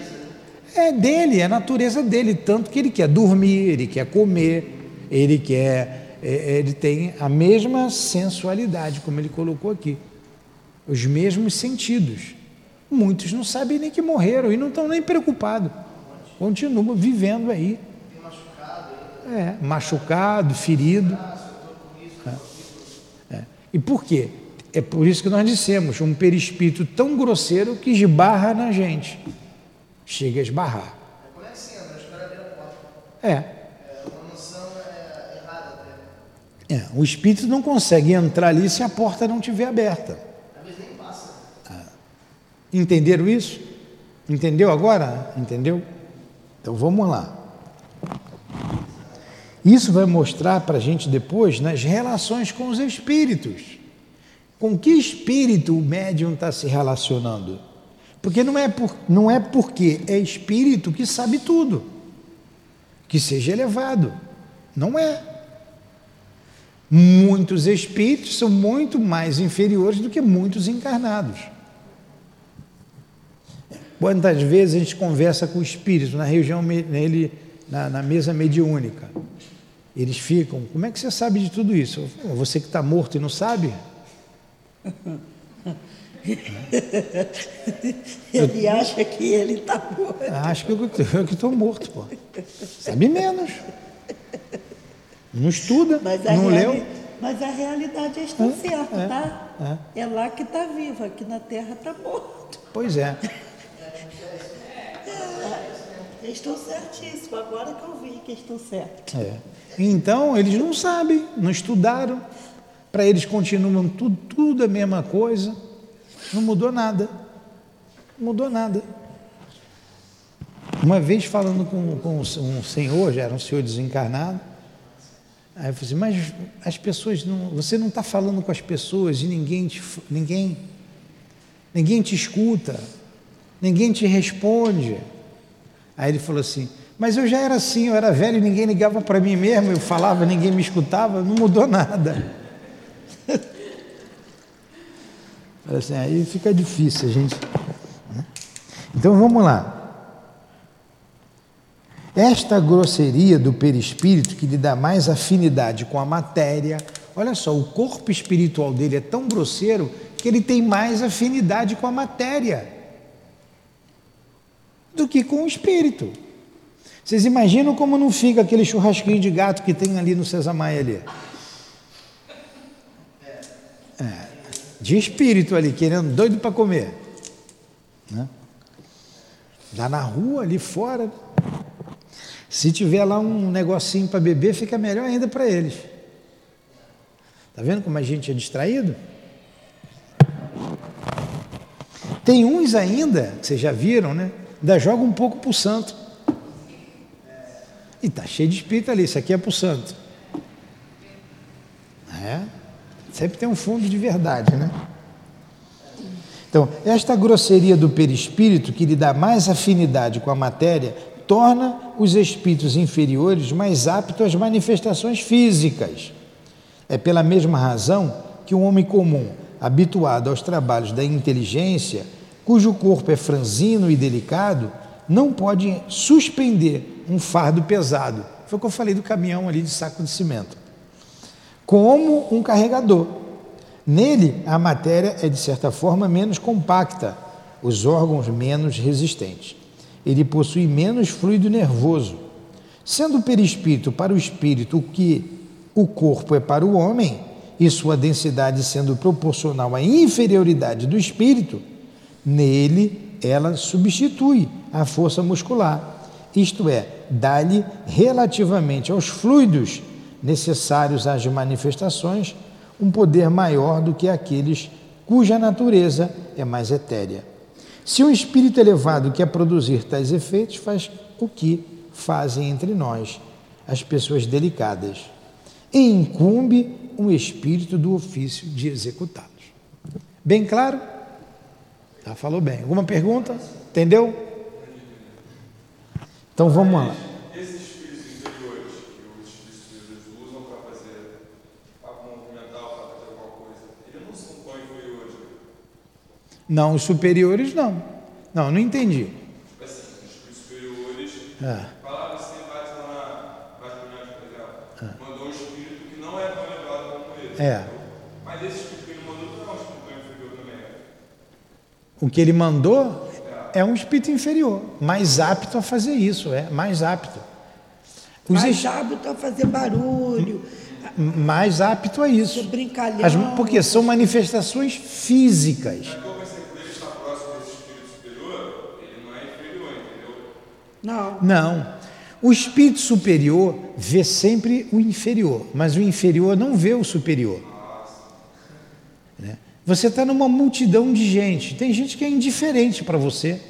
é dele, é a natureza dele, tanto que ele quer dormir, ele quer comer, ele quer, é, é, ele tem a mesma sensualidade, como ele colocou aqui, os mesmos sentidos. Muitos não sabem nem que morreram e não estão nem preocupados, continuam vivendo aí. É, machucado, ferido. É. É. E por quê? É por isso que nós dissemos, um perispírito tão grosseiro que esbarra na gente. Chega a esbarrar. É é? É. é. É. É, o espírito não consegue entrar ali se a porta não estiver aberta. Ah. Entenderam isso? Entendeu agora? Entendeu? Então vamos lá. Isso vai mostrar para a gente depois nas relações com os espíritos. Com que espírito o médium está se relacionando? Porque não é, por, não é porque é espírito que sabe tudo, que seja elevado. Não é. Muitos espíritos são muito mais inferiores do que muitos encarnados. Quantas vezes a gente conversa com o espírito na região, nele, na, na mesa mediúnica? Eles ficam, como é que você sabe de tudo isso? Você que está morto e não sabe? ele acha que ele está morto. Acho que eu estou morto, pô. Sabe menos. Não estuda, não leu. Mas a realidade é está é, certa, é, tá? É. é lá que está vivo, aqui na Terra está morto. Pois é. É. Estou certíssimo, agora que eu vi que estou certo. É. Então, eles não sabem, não estudaram. Para eles continuam tudo, tudo a mesma coisa. Não mudou nada. Não mudou nada. Uma vez falando com, com um senhor, já era um senhor desencarnado, aí eu falei assim, mas as pessoas não. Você não está falando com as pessoas e ninguém te, ninguém, ninguém te escuta, ninguém te responde. Aí ele falou assim, mas eu já era assim, eu era velho, ninguém ligava para mim mesmo, eu falava, ninguém me escutava, não mudou nada. assim, aí fica difícil a gente. Né? Então vamos lá. Esta grosseria do perispírito que lhe dá mais afinidade com a matéria, olha só, o corpo espiritual dele é tão grosseiro que ele tem mais afinidade com a matéria do que com o espírito. Vocês imaginam como não fica aquele churrasquinho de gato que tem ali no César Maia ali? É, de espírito ali, querendo, doido para comer. Né? Já na rua, ali fora. Se tiver lá um negocinho para beber, fica melhor ainda para eles. Está vendo como a gente é distraído? Tem uns ainda, que vocês já viram, né? Ainda joga um pouco para o santo. E está cheio de espírito ali, isso aqui é para o santo. É. Sempre tem um fundo de verdade, né? Então, esta grosseria do perispírito, que lhe dá mais afinidade com a matéria, torna os espíritos inferiores mais aptos às manifestações físicas. É pela mesma razão que um homem comum, habituado aos trabalhos da inteligência, cujo corpo é franzino e delicado, não pode suspender um fardo pesado. Foi o que eu falei do caminhão ali de saco de cimento como um carregador. Nele, a matéria é de certa forma menos compacta, os órgãos menos resistentes. Ele possui menos fluido nervoso. Sendo o perispírito para o espírito o que o corpo é para o homem, e sua densidade sendo proporcional à inferioridade do espírito, nele ela substitui a força muscular, isto é, dá-lhe relativamente aos fluidos necessários às manifestações, um poder maior do que aqueles cuja natureza é mais etérea. Se um espírito elevado quer produzir tais efeitos, faz o que fazem entre nós as pessoas delicadas, e incumbe um espírito do ofício de executá-los. Bem claro? Ah, falou bem. Alguma pergunta? Entendeu? Então vamos lá. Não, os superiores não. Não, não entendi. Assim, os espíritos superiores, Ah, falaram assim, bate lá na Vasco por exemplo, mandou um espírito que não é tão elevado como ele. é. Mas esse espírito que ele mandou não é um espírito tão inferior também. O que ele mandou é um espírito inferior, mais apto a fazer isso, é mais apto. Os Mais es- hábito a fazer barulho, mais apto a isso. brincalhão. As- porque são manifestações físicas. Vai ser por ele estar próximo desse espírito superior, ele não é inferior, entendeu? Não, Não. O espírito superior vê sempre o inferior, mas o inferior não vê o superior. Você está numa multidão de gente, tem gente que é indiferente para você.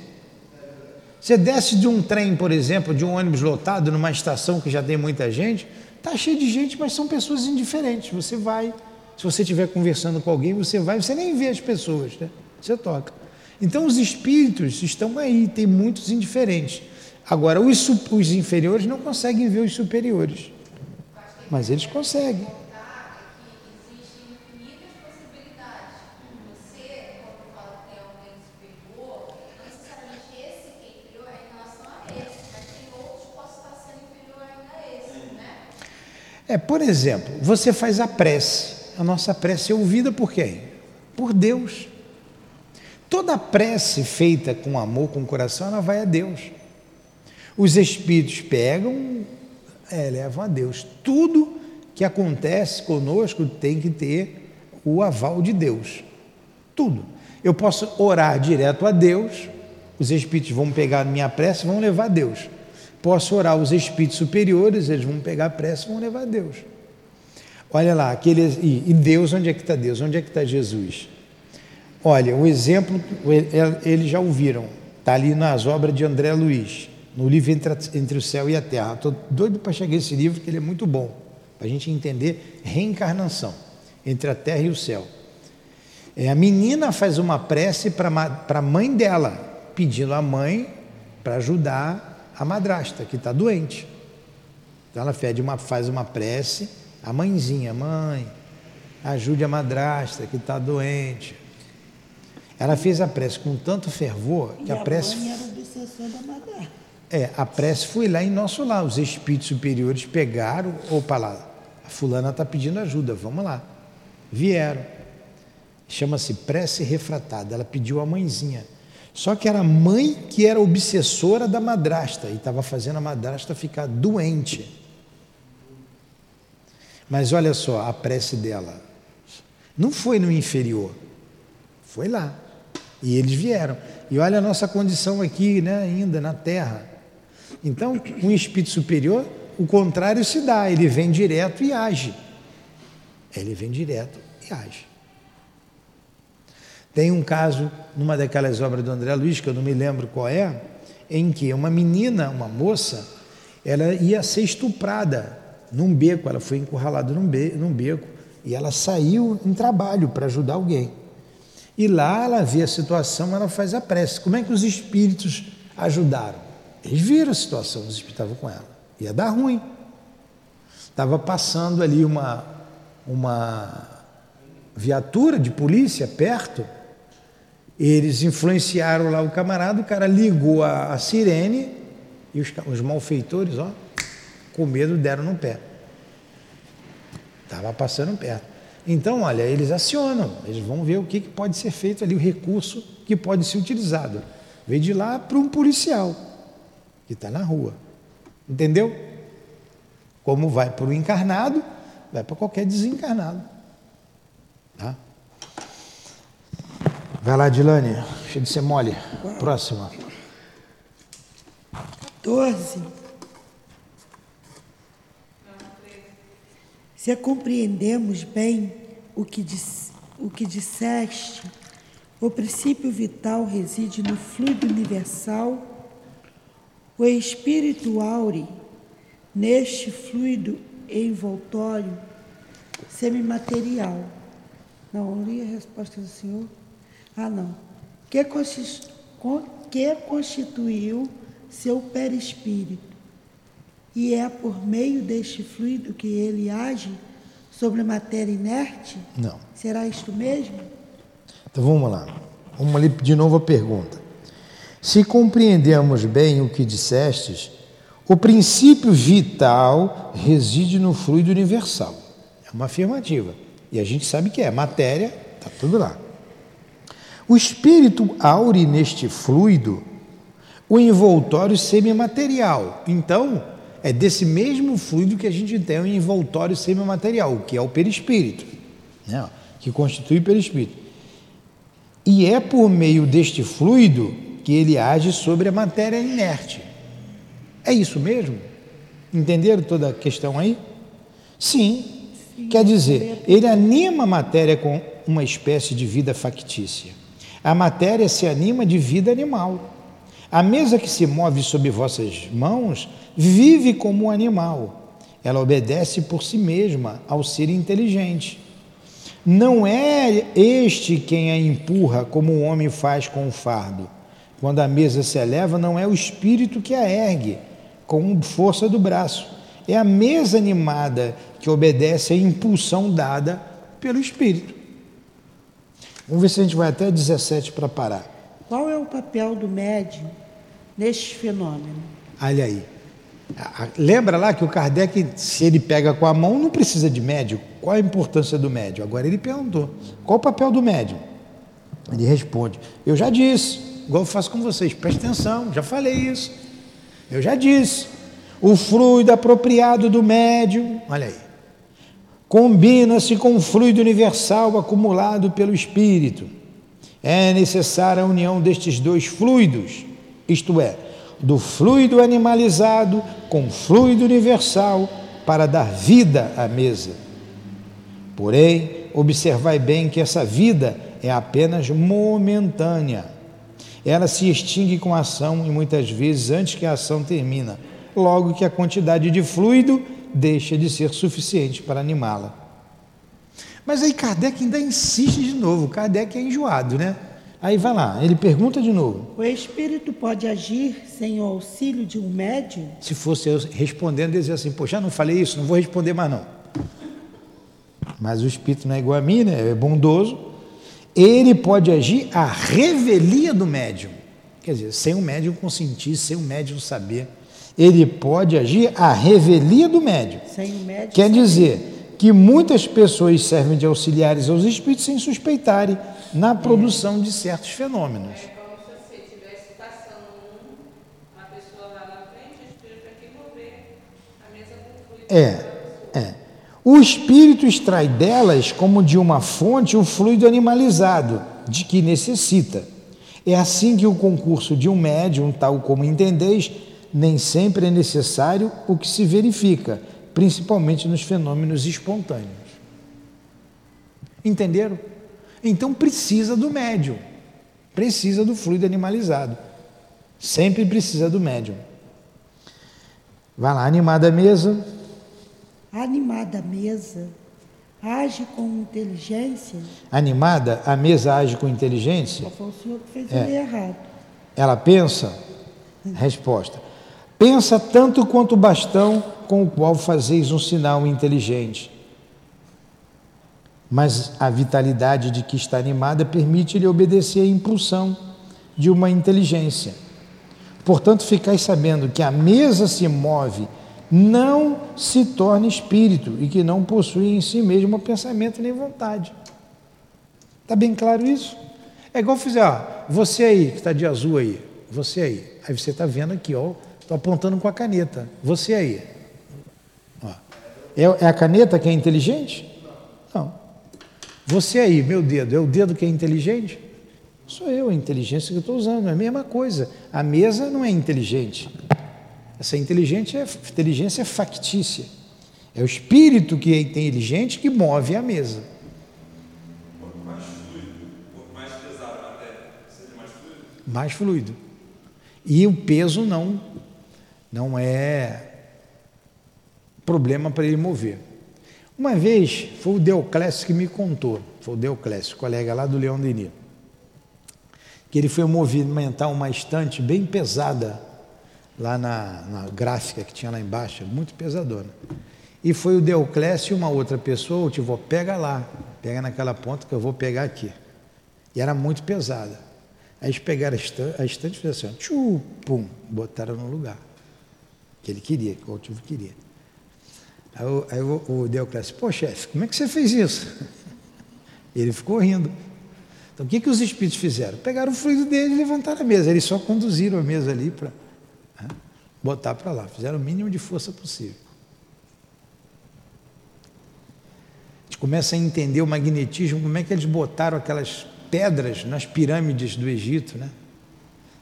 Você desce de um trem, por exemplo, de um ônibus lotado numa estação que já tem muita gente, está cheio de gente, mas são pessoas indiferentes. Você vai, se você estiver conversando com alguém, você vai, você nem vê as pessoas, né? Você toca. Então os espíritos estão aí, tem muitos indiferentes. Agora, os, os inferiores não conseguem ver os superiores, mas eles conseguem. É, por exemplo, você faz a prece. A nossa prece é ouvida por quem? Por Deus. Toda prece feita com amor, com coração, ela vai a Deus. Os espíritos pegam, é, levam a Deus. Tudo que acontece conosco tem que ter o aval de Deus. Tudo. Eu posso orar direto a Deus, os espíritos vão pegar minha prece e vão levar a Deus. Posso orar os espíritos superiores, eles vão pegar a prece e vão levar a Deus. Olha lá, aquele, e, Deus, onde é que está Deus? Onde é que está Jesus? Olha, o exemplo, o- eles já ouviram, está ali nas obras de André Luiz, no livro Entre, Entre o Céu e a Terra. Estou doido para chegar esse livro, porque ele é muito bom, para a gente entender reencarnação entre a Terra e o céu. É, a menina faz uma prece para a mãe dela, pedindo à mãe para ajudar a madrasta, que está doente. Então ela uma, faz uma prece, a mãezinha, mãe, ajude a madrasta que está doente. Ela fez a prece com tanto fervor que e a a prece mãe era obsessão da madrasta. é, a prece foi lá em nosso lar. Os espíritos superiores pegaram, opa lá, a fulana está pedindo ajuda, vamos lá. Vieram. Chama-se prece refratada. Ela pediu a mãezinha. Só que era a mãe que era obsessora da madrasta e estava fazendo a madrasta ficar doente. Mas olha só, a prece dela não foi no inferior, foi lá. E eles vieram. E olha a nossa condição aqui, né, ainda na Terra. Então, um espírito superior, o contrário se dá, ele vem direto e age. Ele vem direto e age. Tem um caso, numa daquelas obras do André Luiz, que eu não me lembro qual é, em que uma menina, uma moça, ela ia ser estuprada num beco, ela foi encurralada num, be num beco, e ela saiu em trabalho para ajudar alguém. E lá ela vê a situação, ela faz a prece. Como é que os espíritos ajudaram? Eles viram a situação, os espíritos estavam com ela. Ia dar ruim. Estava passando ali uma, uma viatura de polícia perto. Eles influenciaram lá o camarada, o cara ligou a, a sirene e os, os malfeitores, ó, com medo deram no pé. Estava passando perto. Então, olha, eles acionam, eles vão ver o que, que pode ser feito ali, o recurso que pode ser utilizado. Veio de lá para um policial que está na rua. Entendeu? Como vai para o encarnado, vai para qualquer desencarnado. Tá? Vai lá, Dilane, cheio de ser mole. Próxima. 14. Se compreendemos bem o que, o que disseste, o princípio vital reside no fluido universal, o espírito áureo, neste fluido envoltório semimaterial. Não, li a resposta do senhor. Ah, não. Que, que constituiu seu perispírito. E é por meio deste fluido que ele age sobre a matéria inerte? Não. Será isto mesmo? Então vamos lá. Vamos ali de novo a pergunta. Se compreendemos bem o que dissestes, o princípio vital reside no fluido universal. É uma afirmativa. E a gente sabe que é matéria, está tudo lá. O espírito aure neste fluido o envoltório semimaterial. Então, é desse mesmo fluido que a gente tem o envoltório semimaterial, que é o perispírito, né? que constitui o perispírito. E é por meio deste fluido que ele age sobre a matéria inerte. É isso mesmo? Entenderam toda a questão aí? Sim. Sim. Quer dizer, ele anima a matéria com uma espécie de vida factícia. A matéria se anima de vida animal. A mesa que se move sob vossas mãos vive como um animal. Ela obedece por si mesma ao ser inteligente. Não é este quem a empurra como o homem faz com o fardo. Quando a mesa se eleva, não é o espírito que a ergue com força do braço. É a mesa animada que obedece à impulsão dada pelo espírito. Vamos ver se a gente vai até 17 para parar. Qual é o papel do médium neste fenômeno? Olha aí. Lembra lá que o Kardec, se ele pega com a mão, não precisa de médium. Qual a importância do médium? Agora ele perguntou: qual o papel do médium? Ele responde: Eu já disse, igual eu faço com vocês, preste atenção, já falei isso. Eu já disse. O fluido apropriado do médium, olha aí, combina-se com o fluido universal acumulado pelo espírito. É necessária a união destes dois fluidos, isto é, do fluido animalizado com o fluido universal para dar vida à mesa. Porém, observai bem que essa vida é apenas momentânea. Ela se extingue com a ação e muitas vezes antes que a ação termina, logo que a quantidade de fluido deixa de ser suficiente para animá-la. Mas aí Kardec ainda insiste de novo, Kardec é enjoado, né? Aí vai lá, ele pergunta de novo. O espírito pode agir sem o auxílio de um médium? Se fosse eu respondendo, dizer assim, poxa, não falei isso, não vou responder mais não. Mas o espírito não é igual a mim, né? É bondoso. Ele pode agir à revelia do médium. Quer dizer, sem o médium consentir, sem o médium saber. Ele pode agir à revelia do médium. Sem médium Quer dizer que muitas pessoas servem de auxiliares aos espíritos sem suspeitarem na produção de certos fenômenos. É como se você estivesse passando um, uma pessoa lá na frente, o espírito aqui mover a mesa com fluido. É, é. O espírito extrai delas, como de uma fonte, o fluido animalizado, de que necessita. É assim que o concurso de um médium, tal como entendeis, nem sempre é necessário o que se verifica, principalmente nos fenômenos espontâneos. Entenderam? Então precisa do médium, precisa do fluido animalizado. Sempre precisa do médium. Vai lá, animada mesa. Animada mesa age com inteligência? Animada, a mesa age com inteligência? Só foi o senhor que fez É. ele errado. Ela pensa? Resposta. Pensa tanto quanto o bastão com o qual fazeis um sinal inteligente. Mas a vitalidade de que está animada permite-lhe obedecer à impulsão de uma inteligência. Portanto, ficais sabendo que a mesa se move, não se torna espírito e que não possui em si mesmo pensamento nem vontade. Está bem claro isso? É igual fizer, ó, você aí que está de azul aí, você aí. Aí você está vendo aqui, ó, estou apontando com a caneta. Você aí. Ó. É, é a caneta que é inteligente? Não. Você aí, meu dedo, é o dedo que é inteligente? Sou eu, a inteligência que estou usando, é a mesma coisa. A mesa não é inteligente. Essa inteligente é, inteligência é factícia. É o espírito que é inteligente que move a mesa. Mais quanto mais mais fluido. E o peso não não é problema para ele mover. Uma vez foi o Deoclésio que me contou, foi o Deoclésio, colega lá do Leão Denis, que ele foi movimentar uma estante bem pesada lá na, na gráfica que tinha lá embaixo, muito pesadona. E foi o Deoclésio e uma outra pessoa, vou, pega lá, pega naquela ponta que eu vou pegar aqui. E era muito pesada. Aí eles pegaram a estante, a estante e fizeram assim, ó, tchu, pum, botaram no lugar. Que ele queria, que o altivo queria. Aí, aí o, o Deoclésio, pô chefe, como é que você fez isso? Ele ficou rindo. Então o que, que os espíritos fizeram? Pegaram o fluido dele e levantaram a mesa. Eles só conduziram a mesa ali para né, botar para lá. Fizeram o mínimo de força possível. A gente começa a entender o magnetismo, como é que eles botaram aquelas pedras nas pirâmides do Egito, né?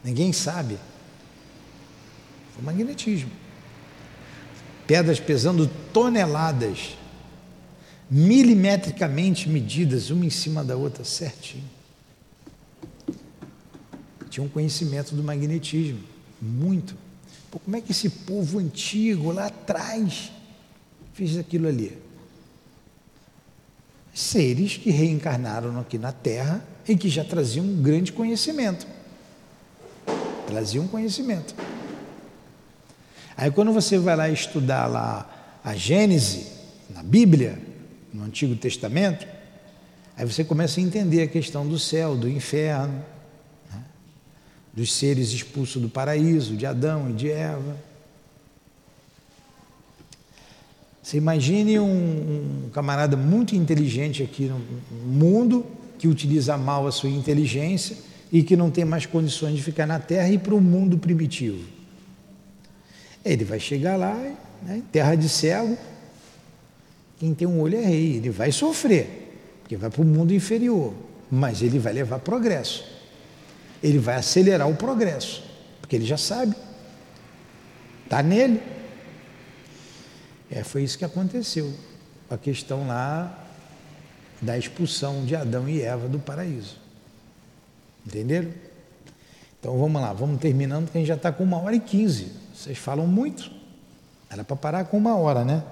Ninguém sabe. O magnetismo. Pedras pesando toneladas, milimetricamente medidas, uma em cima da outra, certinho. Tinha um conhecimento do magnetismo, muito. Pô, como é que esse povo antigo lá atrás fez aquilo ali? Seres que reencarnaram aqui na Terra e que já traziam um grande conhecimento. Traziam conhecimento. Aí quando você vai lá estudar lá a Gênese, na Bíblia, no Antigo Testamento, aí você começa a entender a questão do céu, do inferno, né? dos seres expulsos do paraíso, de Adão e de Eva. Você imagine um, um camarada muito inteligente aqui no mundo que utiliza mal a sua inteligência e que não tem mais condições de ficar na Terra e para o mundo primitivo. Ele vai chegar lá, né, terra de cego, quem tem um olho é rei, ele vai sofrer, porque vai para o mundo inferior, mas ele vai levar progresso. Ele vai acelerar o progresso, porque ele já sabe, está nele. É, foi isso que aconteceu. A questão lá da expulsão de Adão e Eva do paraíso. Entenderam? Então vamos lá, vamos terminando, porque a gente já está com uma hora e quinze. Vocês falam muito. Era para parar com uma hora, né?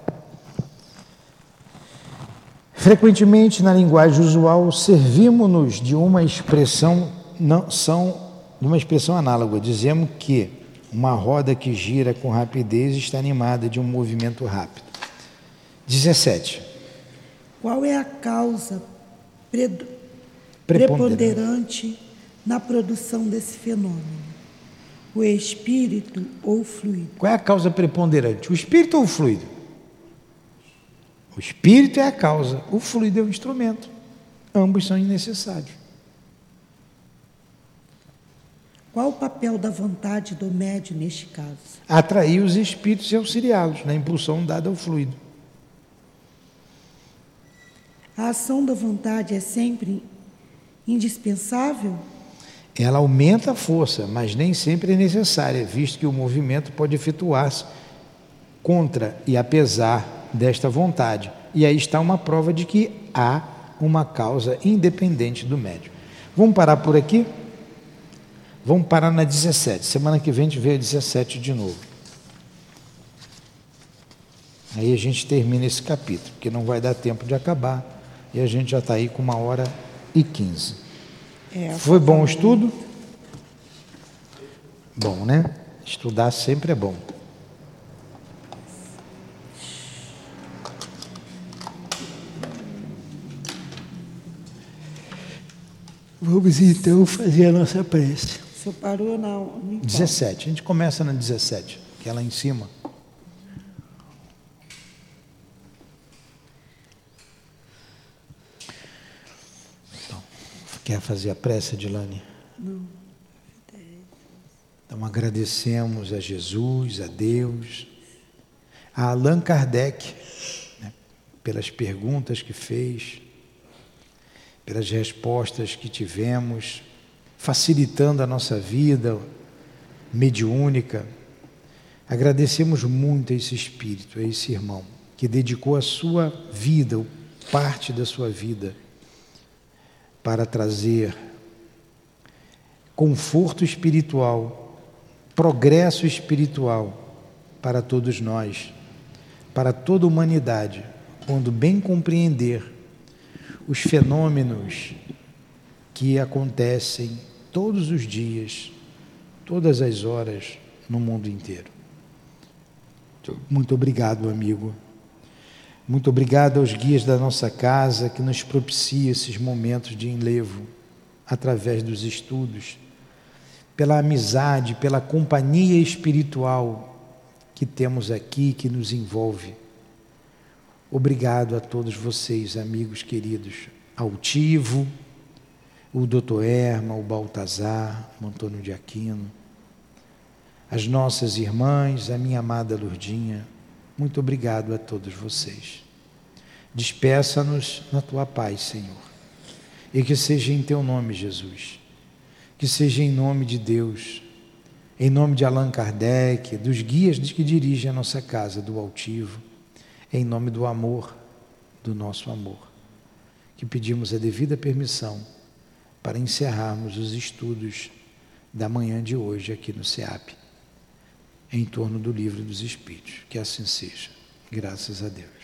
Frequentemente, na linguagem usual, servimos-nos de uma expressão não são de uma expressão análoga. Dizemos que uma roda que gira com rapidez está animada de um movimento rápido. 17. Qual é a causa preponderante na produção desse fenômeno? O espírito ou o fluido? Qual é a causa preponderante? O espírito ou o fluido? O espírito é a causa, o fluido é o instrumento. Ambos são necessários. Qual o papel da vontade do médio neste caso? Atrair os espíritos e auxiliá-los na impulsão dada ao fluido. A ação da vontade é sempre indispensável? Ela aumenta a força, mas nem sempre é necessária, visto que o movimento pode efetuar-se contra e apesar desta vontade. E aí está uma prova de que há uma causa independente do médium. Vamos parar por aqui? Vamos parar na 17. Semana que vem a gente vê a 17 de novo. Aí a gente termina esse capítulo, porque não vai dar tempo de acabar. E a gente já está aí com uma hora e quinze. É, Foi bom o estudo? Bom, né? Estudar sempre é bom. Vamos então fazer a nossa prece. O senhor parou na. no qual? 17. A gente começa na 17, que é lá em cima. Quer fazer a prece, Dilane? Não. Então agradecemos a Jesus, a Deus, a Allan Kardec, né, pelas perguntas que fez, pelas respostas que tivemos, facilitando a nossa vida mediúnica. Agradecemos muito a esse espírito, a esse irmão, que dedicou a sua vida, parte da sua vida, para trazer conforto espiritual, progresso espiritual para todos nós, para toda a humanidade, quando bem compreender os fenômenos que acontecem todos os dias, todas as horas no mundo inteiro. Muito obrigado, amigo. Muito obrigado aos guias da nossa casa que nos propicia esses momentos de enlevo através dos estudos, pela amizade, pela companhia espiritual que temos aqui, que nos envolve. Obrigado a todos vocês, amigos queridos. Altivo, o doutor Erma, o Baltazar, o Antônio de Aquino, as nossas irmãs, a minha amada Lurdinha. Muito obrigado a todos vocês. Despeça-nos na tua paz, Senhor. E que seja em teu nome, Jesus. Que seja em nome de Deus. Em nome de Allan Kardec, dos guias que dirigem a nossa casa, do altivo. Em nome do amor, do nosso amor. Que pedimos a devida permissão para encerrarmos os estudos da manhã de hoje aqui no SEAP, em torno do livro dos Espíritos. Que assim seja. Graças a Deus.